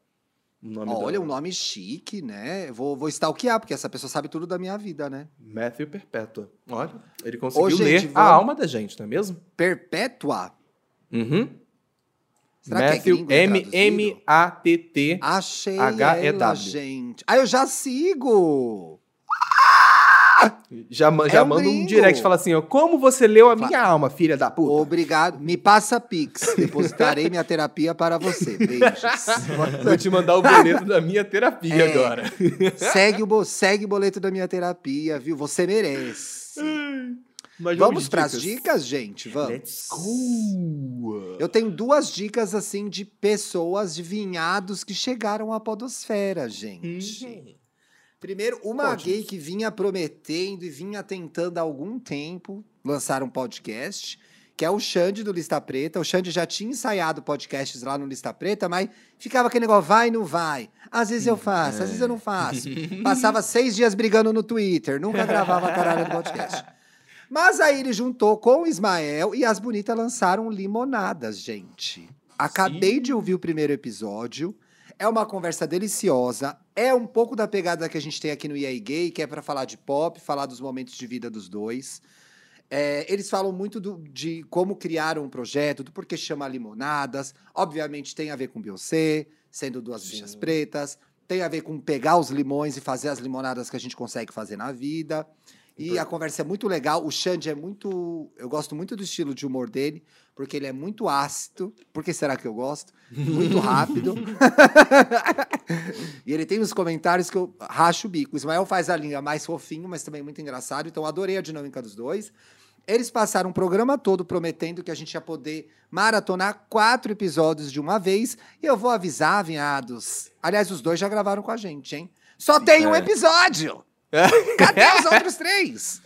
O nome Olha, do... um nome chique, né? Vou, vou stalkear, porque essa pessoa sabe tudo da minha vida, né? Matthew Perpetua. Olha, ele conseguiu Ô, gente, ler vamos- a alma da gente, não é mesmo? Perpétua. Uhum. Será é Matthew gringo M traduzido? M A T T. Achei H-E-W. ela, gente. Ah, eu já sigo. Já, ma- já É manda um direct e fala assim, ó, como você leu a minha alma, filha da puta? Obrigado. Me passa Pix. Depositarei minha terapia para você. Beijos. Vou te mandar o boleto da minha terapia É. agora. segue, o segue o boleto da minha terapia, viu? Você merece. Mas Vamos para as dicas, gente? Vamos. Let's go! Eu tenho duas dicas, assim, de pessoas, de vinhados que chegaram à podosfera, gente. Uhum. Primeiro, uma Conte-nos. gay que vinha prometendo e vinha tentando há algum tempo lançar um podcast, que é o Xande do Lista Preta. O Xande já tinha ensaiado podcasts lá no Lista Preta, mas ficava aquele negócio, vai, não vai. Às vezes eu faço, às vezes eu não faço. Passava seis dias brigando no Twitter, nunca gravava a caralho do podcast. Mas aí ele juntou com o Ismael e as bonitas lançaram Limonadas, gente. Acabei Sim. de ouvir o primeiro episódio. É uma conversa deliciosa. É um pouco da pegada que a gente tem aqui no EA Gay, que é pra falar de pop, falar dos momentos de vida dos dois. É, eles falam muito do- de como criaram um projeto, do porquê chama Limonadas. Obviamente tem a ver com Beyoncé, sendo duas Sim. bichas pretas. Tem a ver com pegar os limões e fazer as limonadas que a gente consegue fazer na vida. E a conversa é muito legal. O Xande é muito. Eu gosto muito do estilo de humor dele, porque ele é muito ácido. Por que será que eu gosto? Muito rápido. e ele tem uns comentários que eu racho o bico. O Ismael faz a linha mais fofinho, mas também muito engraçado. Então, adorei a dinâmica dos dois. Eles passaram o programa todo prometendo que a gente ia poder maratonar quatro episódios de uma vez. E eu vou avisar, vinhados. Aliás, os dois já gravaram com a gente, hein? Só tem um É. episódio! Cadê os outros três?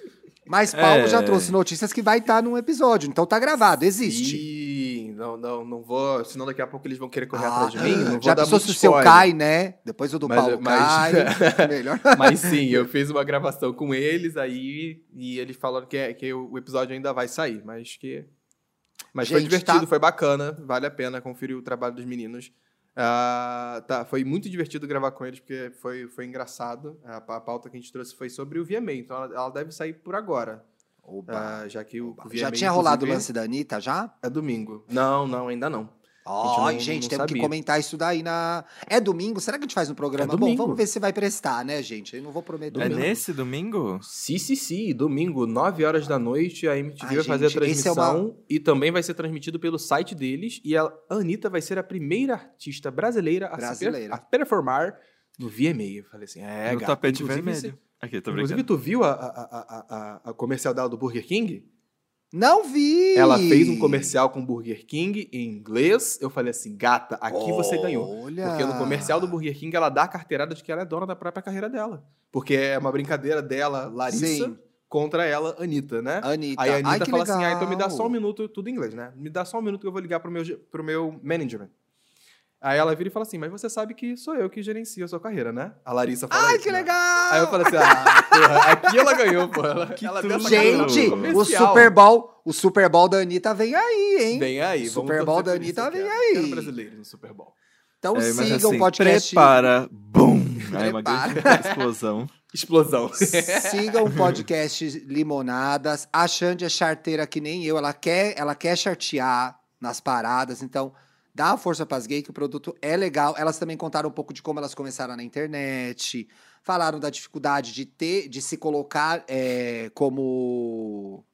Mas Paulo É. já trouxe notícias que vai estar num episódio, então tá gravado, existe. Sim, não, não, não vou, senão daqui a pouco eles vão querer correr Ah, atrás de mim. Não já pensou se o seu cai, né? Depois o do Mas- Paulo mas- cai. Melhor. Mas sim, eu fiz uma gravação com eles aí e eles falaram que, é- que o episódio ainda vai sair, mas que. Mas foi Gente, divertido, tá- foi bacana, vale a pena conferir o trabalho dos meninos. Ah, tá, foi muito divertido gravar com eles, porque foi, foi engraçado. A, a pauta que a gente trouxe foi sobre o VMA, então ela, ela deve sair por agora. Oba, ah, já que o, o VMA, Já tinha rolado o lance da Anitta, já? É domingo. Não, não, ainda não. Ó, não- gente, não temos que sabia. comentar isso daí na. É domingo? Será que a gente faz no programa? É Bom, vamos ver se vai prestar, né, gente? Eu não vou prometer. É não. nesse domingo? Sim, sim, sim. Domingo, 9 horas da noite, a MTV Ai, vai fazer a gente, é transmissão uma- e também vai ser transmitido pelo site deles. E a Anitta vai ser a primeira artista brasileira a, se per- Brasileira. a performar no VMA. Eu falei assim, é, no gata. tapete Inclusive, vermelho. se- Aqui, tô Inclusive, brincando. tu viu a, a, a, a, a comercial dela do Burger King? Não vi! Ela fez um comercial com Burger King em inglês. Eu falei assim, gata, aqui você ganhou. Olha. Porque no comercial do Burger King ela dá a carteirada de que ela é dona da própria carreira dela. Porque é uma brincadeira dela, Larissa, Sim. contra ela, Anitta, né? Anitta. Aí a Anitta Ai, que fala assim, ah, então me dá legal. só um minuto, tudo em inglês, né? Me dá só um minuto que eu vou ligar pro meu, pro meu management. Aí ela vira e fala assim, mas você sabe que sou eu que gerencio a sua carreira, né? A Larissa fala Ai, isso, que né? legal! Aí eu falei assim, ah, porra, aqui ela ganhou, pô. Ela, Que ela deu Gente, o. Super Bowl, o Super Bowl da Anitta vem aí, hein? Vem aí, O Super Bowl da Anitta vem aí. Quero brasileiros no Super Bowl. Então É, sigam assim, o podcast. Prepara. Bum! Aí uma Prepara. grande explosão. Explosão. Sigam o podcast Limonadas. A Xande é charteira que nem eu. Ela quer, ela quer chartear nas paradas. Então, dá força pras gays que o produto é legal. Elas também contaram um pouco de como elas começaram na internet. Falaram da dificuldade de ter, de se colocar é, como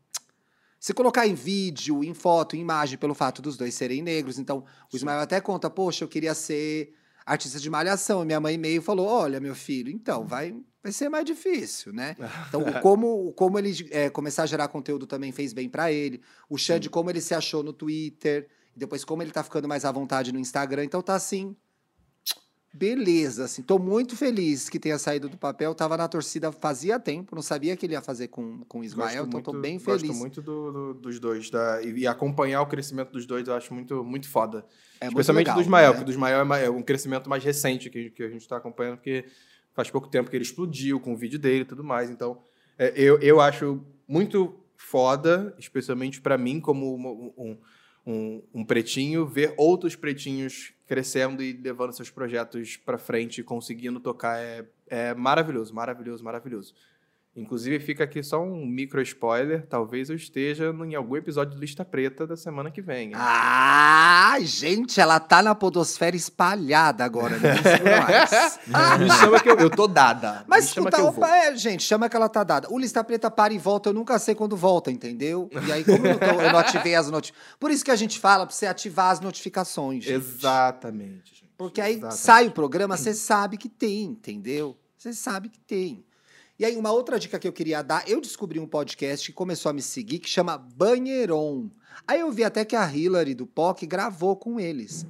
se colocar em vídeo, em foto, em imagem, pelo fato dos dois serem negros. Então, o Ismael até conta, poxa, eu queria ser artista de malhação. Minha mãe meio falou, olha, meu filho, então, vai, vai ser mais difícil, né? Então, o como, o como ele é, começar a gerar conteúdo também fez bem pra ele. O Xande, como ele se achou no Twitter. E depois, como ele tá ficando mais à vontade no Instagram. Então, tá assim, beleza, assim. Tô muito feliz que tenha saído do papel. Tava na torcida fazia tempo, não sabia que ele ia fazer com, com o Ismael, então muito, tô bem feliz. Gosto muito do, do, dos dois. Da, e, acompanhar o crescimento dos dois eu acho muito, muito foda. É Especialmente legal, do Ismael, né? que do Ismael é, é um crescimento mais recente que, que a gente tá acompanhando, porque faz pouco tempo que ele explodiu com o vídeo dele e tudo mais. Então, é, eu, eu acho muito foda, especialmente para mim, como um, um, um, um, pretinho, ver outros pretinhos crescendo e levando seus projetos para frente, conseguindo tocar é, é maravilhoso, maravilhoso, maravilhoso. Inclusive, fica aqui só um micro spoiler. Talvez eu esteja em algum episódio de Lista Preta da semana que vem. hein? Ah, gente, ela tá na podosfera espalhada agora. Né? ah, Me chama que eu, eu tô dada. Mas escuta, opa, é, gente, chama que ela tá dada. O Lista Preta para e volta, eu nunca sei quando volta, entendeu? E aí, como eu não, tô- eu não ativei as notificações. Por isso que a gente fala pra você ativar as notificações. gente. Exatamente. gente. Porque aí Exatamente. sai o programa, você sabe que tem, entendeu? Você sabe que tem. E aí, uma outra dica que eu queria dar, eu descobri um podcast que começou a me seguir que chama Banheiron. Aí eu vi até que a Hillary do POC gravou com eles.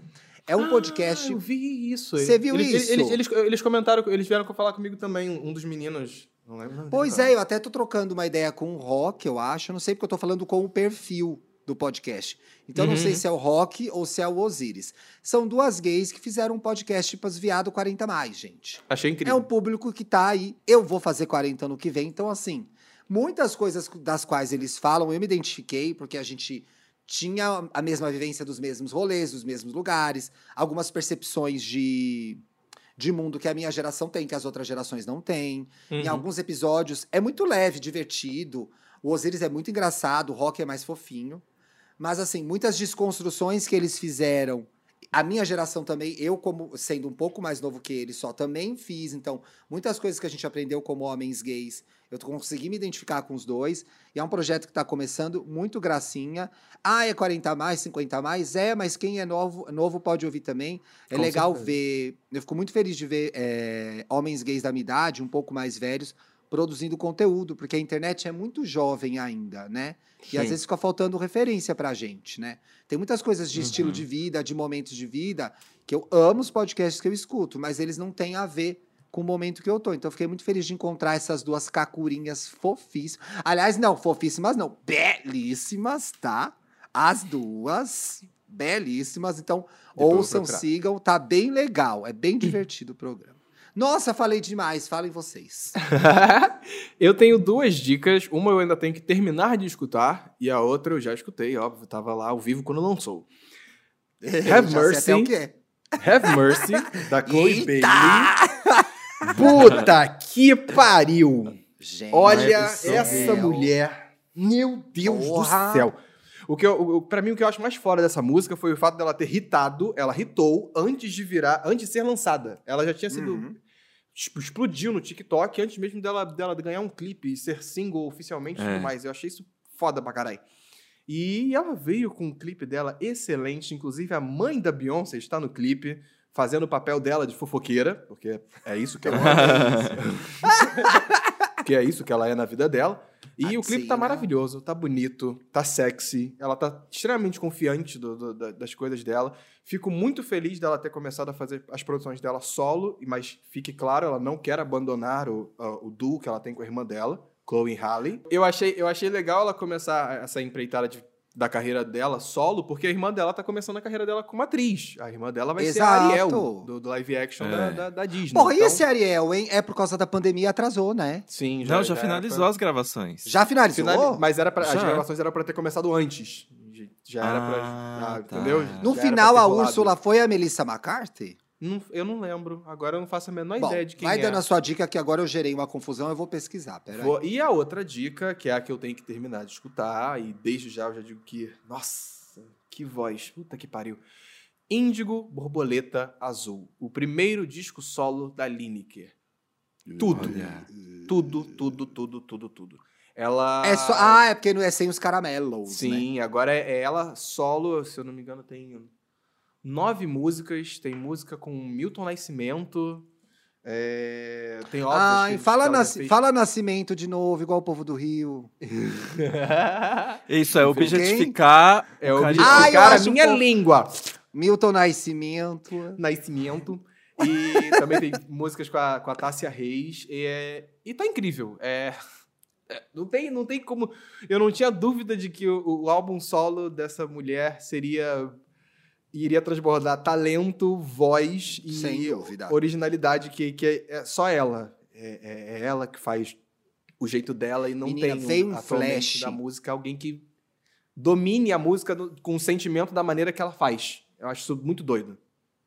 É um podcast. Ah, eu vi isso. Você viu eles, isso? Eles, eles, eles comentaram, eles vieram falar comigo também, um dos meninos. Não lembro. Pois é, eu até tô trocando uma ideia com o Rock, eu acho. Eu não sei porque eu tô falando com o perfil do podcast. Então, eu não Uhum. sei se é o Rock ou se é o Osiris. São duas gays que fizeram um podcast tipo as Viado 40 Mais, gente. Achei É incrível. um público que tá aí. Eu vou fazer 40 ano que vem, então assim, muitas coisas das quais eles falam, eu me identifiquei, porque a gente tinha a mesma vivência dos mesmos rolês, dos mesmos lugares, algumas percepções de, de mundo que a minha geração tem, que as outras gerações não têm. Em Uhum. alguns episódios é muito leve, divertido. O Osiris é muito engraçado, o Rock é mais fofinho. Mas, assim, muitas desconstruções que eles fizeram. A minha geração também, eu, como sendo um pouco mais novo que eles, só também fiz. Então, muitas coisas que a gente aprendeu como homens gays, eu consegui me identificar com os dois. E é um projeto que está começando, muito gracinha. Ah, é 40 a mais, 50 a mais? É, mas quem é novo, novo pode ouvir também. É Com legal certeza. ver. Eu fico muito feliz de ver é, homens gays da minha idade, um pouco mais velhos, produzindo conteúdo, porque a internet é muito jovem ainda, né? E às Sim. vezes fica faltando referência pra gente, né? Tem muitas coisas de estilo Uhum. de vida, de momentos de vida, que eu amo os podcasts que eu escuto, mas eles não têm a ver com o momento que eu tô. Então eu fiquei muito feliz de encontrar essas duas cacurinhas fofíssimas. Aliás, não, fofíssimas não, belíssimas, tá? As duas, belíssimas. Então, vou ouçam, sigam, tá bem legal, é bem divertido o programa. Nossa, falei demais, falem vocês. eu tenho duas dicas. Uma eu ainda tenho que terminar de escutar, e a outra eu já escutei, óbvio. Tava lá ao vivo quando lançou. Have Já sei até o Mercy. que é. Have Mercy, da Chloe Eita! Bailey. Puta que pariu! Gente, Olha essa mulher. Meu Deus Porra. do céu. O que eu, o, pra mim, o que eu acho mais fora dessa música foi o fato dela ter hitado, ela hitou antes de virar, antes de ser lançada. Ela já tinha sido. Uhum. Explodiu no TikTok antes mesmo dela, dela ganhar um clipe e ser single oficialmente e É. tudo mais. Eu achei isso foda pra caralho. E ela veio com um clipe dela excelente. Inclusive, a mãe da Beyoncé está no clipe, fazendo o papel dela de fofoqueira, porque é isso que ela é. que é isso que ela é na vida dela. E o clipe tá maravilhoso, tá bonito, tá sexy, ela tá extremamente confiante do- do- da- das coisas dela. Fico muito feliz dela ter começado a fazer as produções dela solo, mas fique claro, ela não quer abandonar o, a- o duo que ela tem com a irmã dela, Chloe Halle. Eu achei, eu achei legal ela começar essa empreitada de- da carreira dela solo, porque a irmã dela tá começando a carreira dela como atriz. A irmã dela vai ser a Exato. Ariel do, do live action da, É. da, da Disney. Porra, e Então, esse Ariel, hein? É por causa da pandemia, atrasou, né? Sim, Não, já era finalizou pra- as gravações. Já finalizou? Finali- Mas era pra, as Já. gravações eram pra ter começado antes. Já era pra. Ah, ah, tá. Entendeu? No Já final, a. Úrsula foi a Melissa McCarthy? Não- eu não lembro. Agora eu não faço a menor Bom, ideia de quem vai é. dando a sua dica que agora eu gerei uma confusão, eu vou pesquisar. Pera aí. Vou- E a outra dica, que é a que eu tenho que terminar de escutar, e desde já eu já digo que. Nossa, que voz. Puta que pariu. Índigo Borboleta Azul. O primeiro disco solo da Lineker. Tudo. Olha. Tudo, tudo, tudo, tudo, tudo. Ela. É só... Ah, é porque não é sem os caramelos, né? Sim, agora é, é ela solo, se eu não me engano, tem nove músicas. Tem música com Milton Nascimento. é, tem outras. Ai, que- fala, nasci- fez. fala Nascimento de novo, igual o povo do Rio. Isso é objetificar. é o o carisma. Ah, um minha língua. Milton Nascimento. Nascimento. E também tem músicas com a, com a Tássia Reis. E, é, e tá incrível. É, é, não, tem, não tem como. Eu não tinha dúvida de que o, o álbum solo dessa mulher seria. Iria transbordar talento, voz e originalidade, que, que é, só ela. É, é- é ela que faz o jeito dela e não Menina, tem veio um atualmente flash. da música alguém que domine a música do- com o sentimento da maneira que ela faz. Eu acho isso muito doido.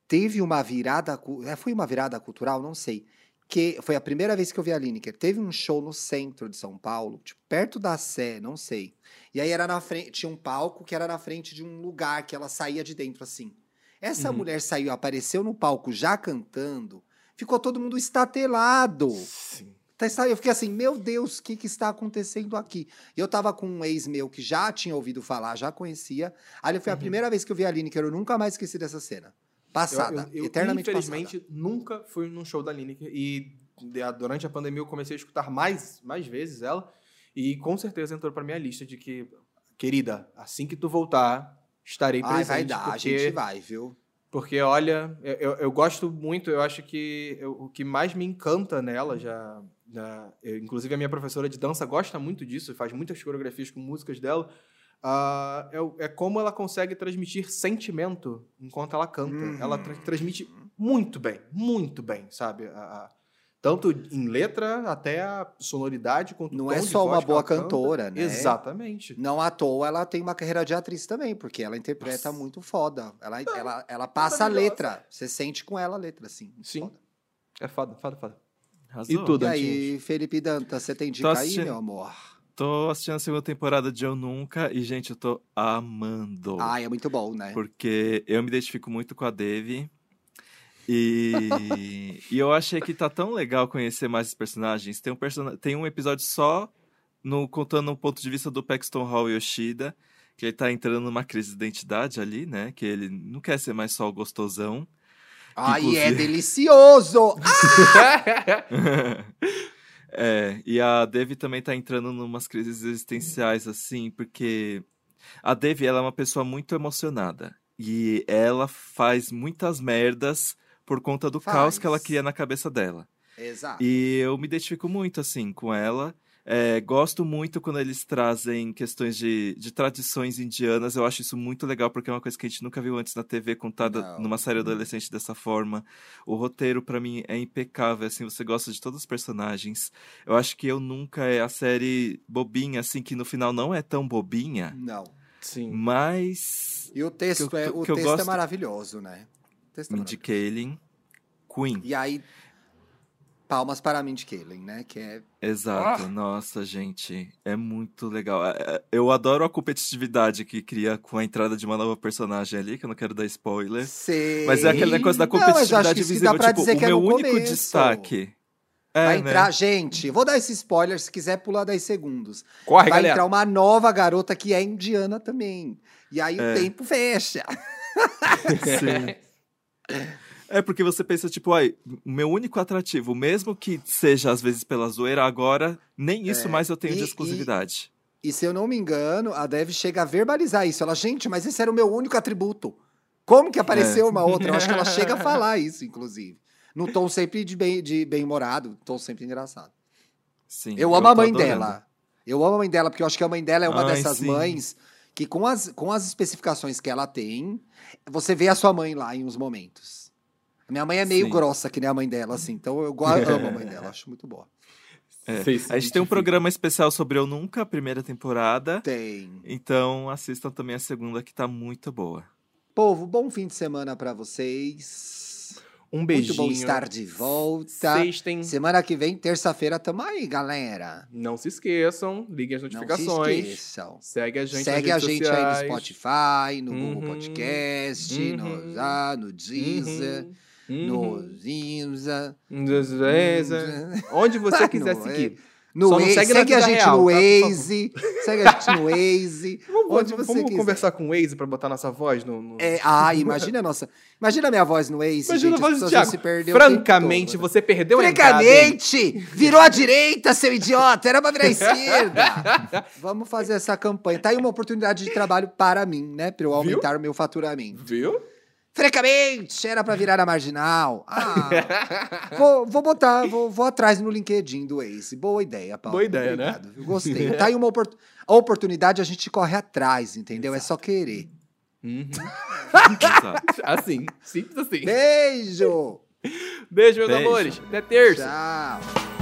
Teve uma virada. é, Foi uma virada cultural? Não sei. Que foi a primeira vez que eu vi a Lineker. Teve um show no centro de São Paulo, tipo, perto da Sé, não sei. E aí era na frente, tinha um palco que era na frente de um lugar que ela saía de dentro assim. Essa Uhum. mulher saiu, apareceu no palco já cantando, ficou todo mundo estatelado. Sim. Tá, Eu fiquei assim, meu Deus, o que, que está acontecendo aqui? E eu tava com um ex meu que já tinha ouvido falar, já conhecia. Ali foi a Uhum. primeira vez que eu vi a Lineker, eu nunca mais esqueci dessa cena. Passada, Eu, eu, eternamente infelizmente, nunca fui num show da Lineker e durante a pandemia eu comecei a escutar mais, mais vezes ela e com certeza entrou pra minha lista de que, querida, assim que tu voltar, estarei passada. Ai, presente. vai dar, a porque, gente vai, viu? Porque, olha, eu, eu, eu gosto muito, eu acho que eu- o que mais me encanta nela já... já- eu- inclusive a minha professora de dança gosta muito disso, faz muitas coreografias com músicas dela, ah, é, é como ela consegue transmitir sentimento enquanto ela canta. Uhum. Ela tra- transmite muito bem, muito bem, sabe? A- a- tanto em letra até a sonoridade quanto Não tom é de só voz uma boa ela canta. cantora, né? Exatamente. Não à toa ela tem uma carreira de atriz também, porque ela interpreta Nossa. muito foda. Ela, ela, ela passa a letra. Você sente com ela a letra, assim. Sim. foda. É foda, foda, foda. Arrasou. E tudo. E aí, Felipe Dantas, você tem dica Tô aí, meu amor? Tô assistindo a segunda temporada de Eu Nunca e, gente, eu tô amando. Ai, é muito bom, né? Porque eu me identifico muito com a Devi. E, e eu achei que tá tão legal conhecer mais os personagens. Tem um, persona... Tem um episódio só no contando o ponto de vista do Paxton Hall Yoshida, que ele tá entrando numa crise de identidade ali, né? Que ele não quer ser mais só o gostosão. Ai, é inclusive- delicioso! É, e a Devi também tá entrando numas crises existenciais, assim, porque a Devi, ela é uma pessoa muito emocionada. E ela faz muitas merdas por conta do Faz. caos que ela cria na cabeça dela. Exato. E eu me identifico muito, assim, com ela. É, gosto muito quando eles trazem questões de, de tradições indianas. Eu acho isso muito legal, porque é uma coisa que a gente nunca viu antes na TV contada Não. numa série adolescente dessa forma. O roteiro, pra mim, é impecável, assim, você gosta de todos os personagens. Eu acho que Eu Nunca é a série bobinha, assim, que no final não é tão bobinha, Não. Sim. mas... E o texto, Que eu- é, o que eu texto é gosto- maravilhoso, né? O texto é Mindy maravilhoso. Kaling, Queen. E aí, palmas para a Mindy Kaling, né? Que é Exato, nossa, gente, é muito legal. É, é, Eu adoro a competitividade que cria com a entrada de uma nova personagem ali, que eu não quero dar spoiler. Sei. Mas é aquele negócio da Não, competitividade que isso visível, tipo, dizer o que é meu único começo. destaque. É, Vai né? entrar, gente, vou dar esse spoiler, se quiser pular 10 segundos. Corre, Vai galera. entrar uma nova garota que é indiana também. E aí É. o tempo fecha. Sim. É porque você pensa, tipo, ai, o meu único atrativo, mesmo que seja às vezes pela zoeira, agora nem isso É, mais eu tenho e- de exclusividade. E se eu não me engano, a Dev chega a verbalizar isso. Ela, gente, mas esse era o meu único atributo. Como que apareceu É. uma outra? Eu acho que ela chega a falar isso, inclusive. No tom sempre de bem- de bem-humorado, tom sempre engraçado. Sim, Eu amo a tô mãe adorando. dela. Eu amo a mãe dela, porque eu acho que a mãe dela é uma Ai, dessas sim. mães que, com as, com as especificações que ela tem, você vê a sua mãe lá em uns momentos. A minha mãe é meio Sim. grossa, que nem a mãe dela, assim. Então eu amo a mãe dela, acho muito boa. É. A gente tem um programa especial sobre Eu Nunca, a primeira temporada. Tem. Então assistam também a segunda, que tá muito boa. Povo, bom fim de semana pra vocês. Um Muito beijinho. bom estar de volta. Sextem. Semana que vem, terça-feira, tamo aí, galera. Não se esqueçam, liguem as Não se notificações. esqueçam. Segue a gente Segue a gente aí no sociais. Spotify, no Google Uhum. Podcast, Uhum. no, ah, no Deezer, Uhum. No Inza. Beleza. Onde você quiser No- seguir. No Só não segue na segue a gente real, no tá? Waze, segue a gente no Waze, Vamos, onde vamos- você vamos quiser. conversar com o Waze pra botar nossa voz no. no- É, ah, imagina a nossa. Imagina a minha voz no Waze, Imagina gente, a voz do Thiago. se tempo Francamente, você perdeu a entrada. hein? Francamente, virou à direita, seu idiota, era pra virar à esquerda. Vamos fazer essa campanha. Tá aí uma oportunidade de trabalho para mim, né? Pra eu aumentar o meu faturamento. Viu? Frecamente! Era pra virar a marginal. Ah, vou, vou botar, vou, vou atrás no LinkedIn do Ace. Boa ideia, Paulo. Boa ideia, né? Obrigado, viu? Gostei. Tá aí uma opor- a oportunidade, a gente corre atrás, entendeu? É só querer. Uhum. Exato. Assim, simples assim. Beijo! Beijo, meus Beijo. amores. Até terça. Tchau!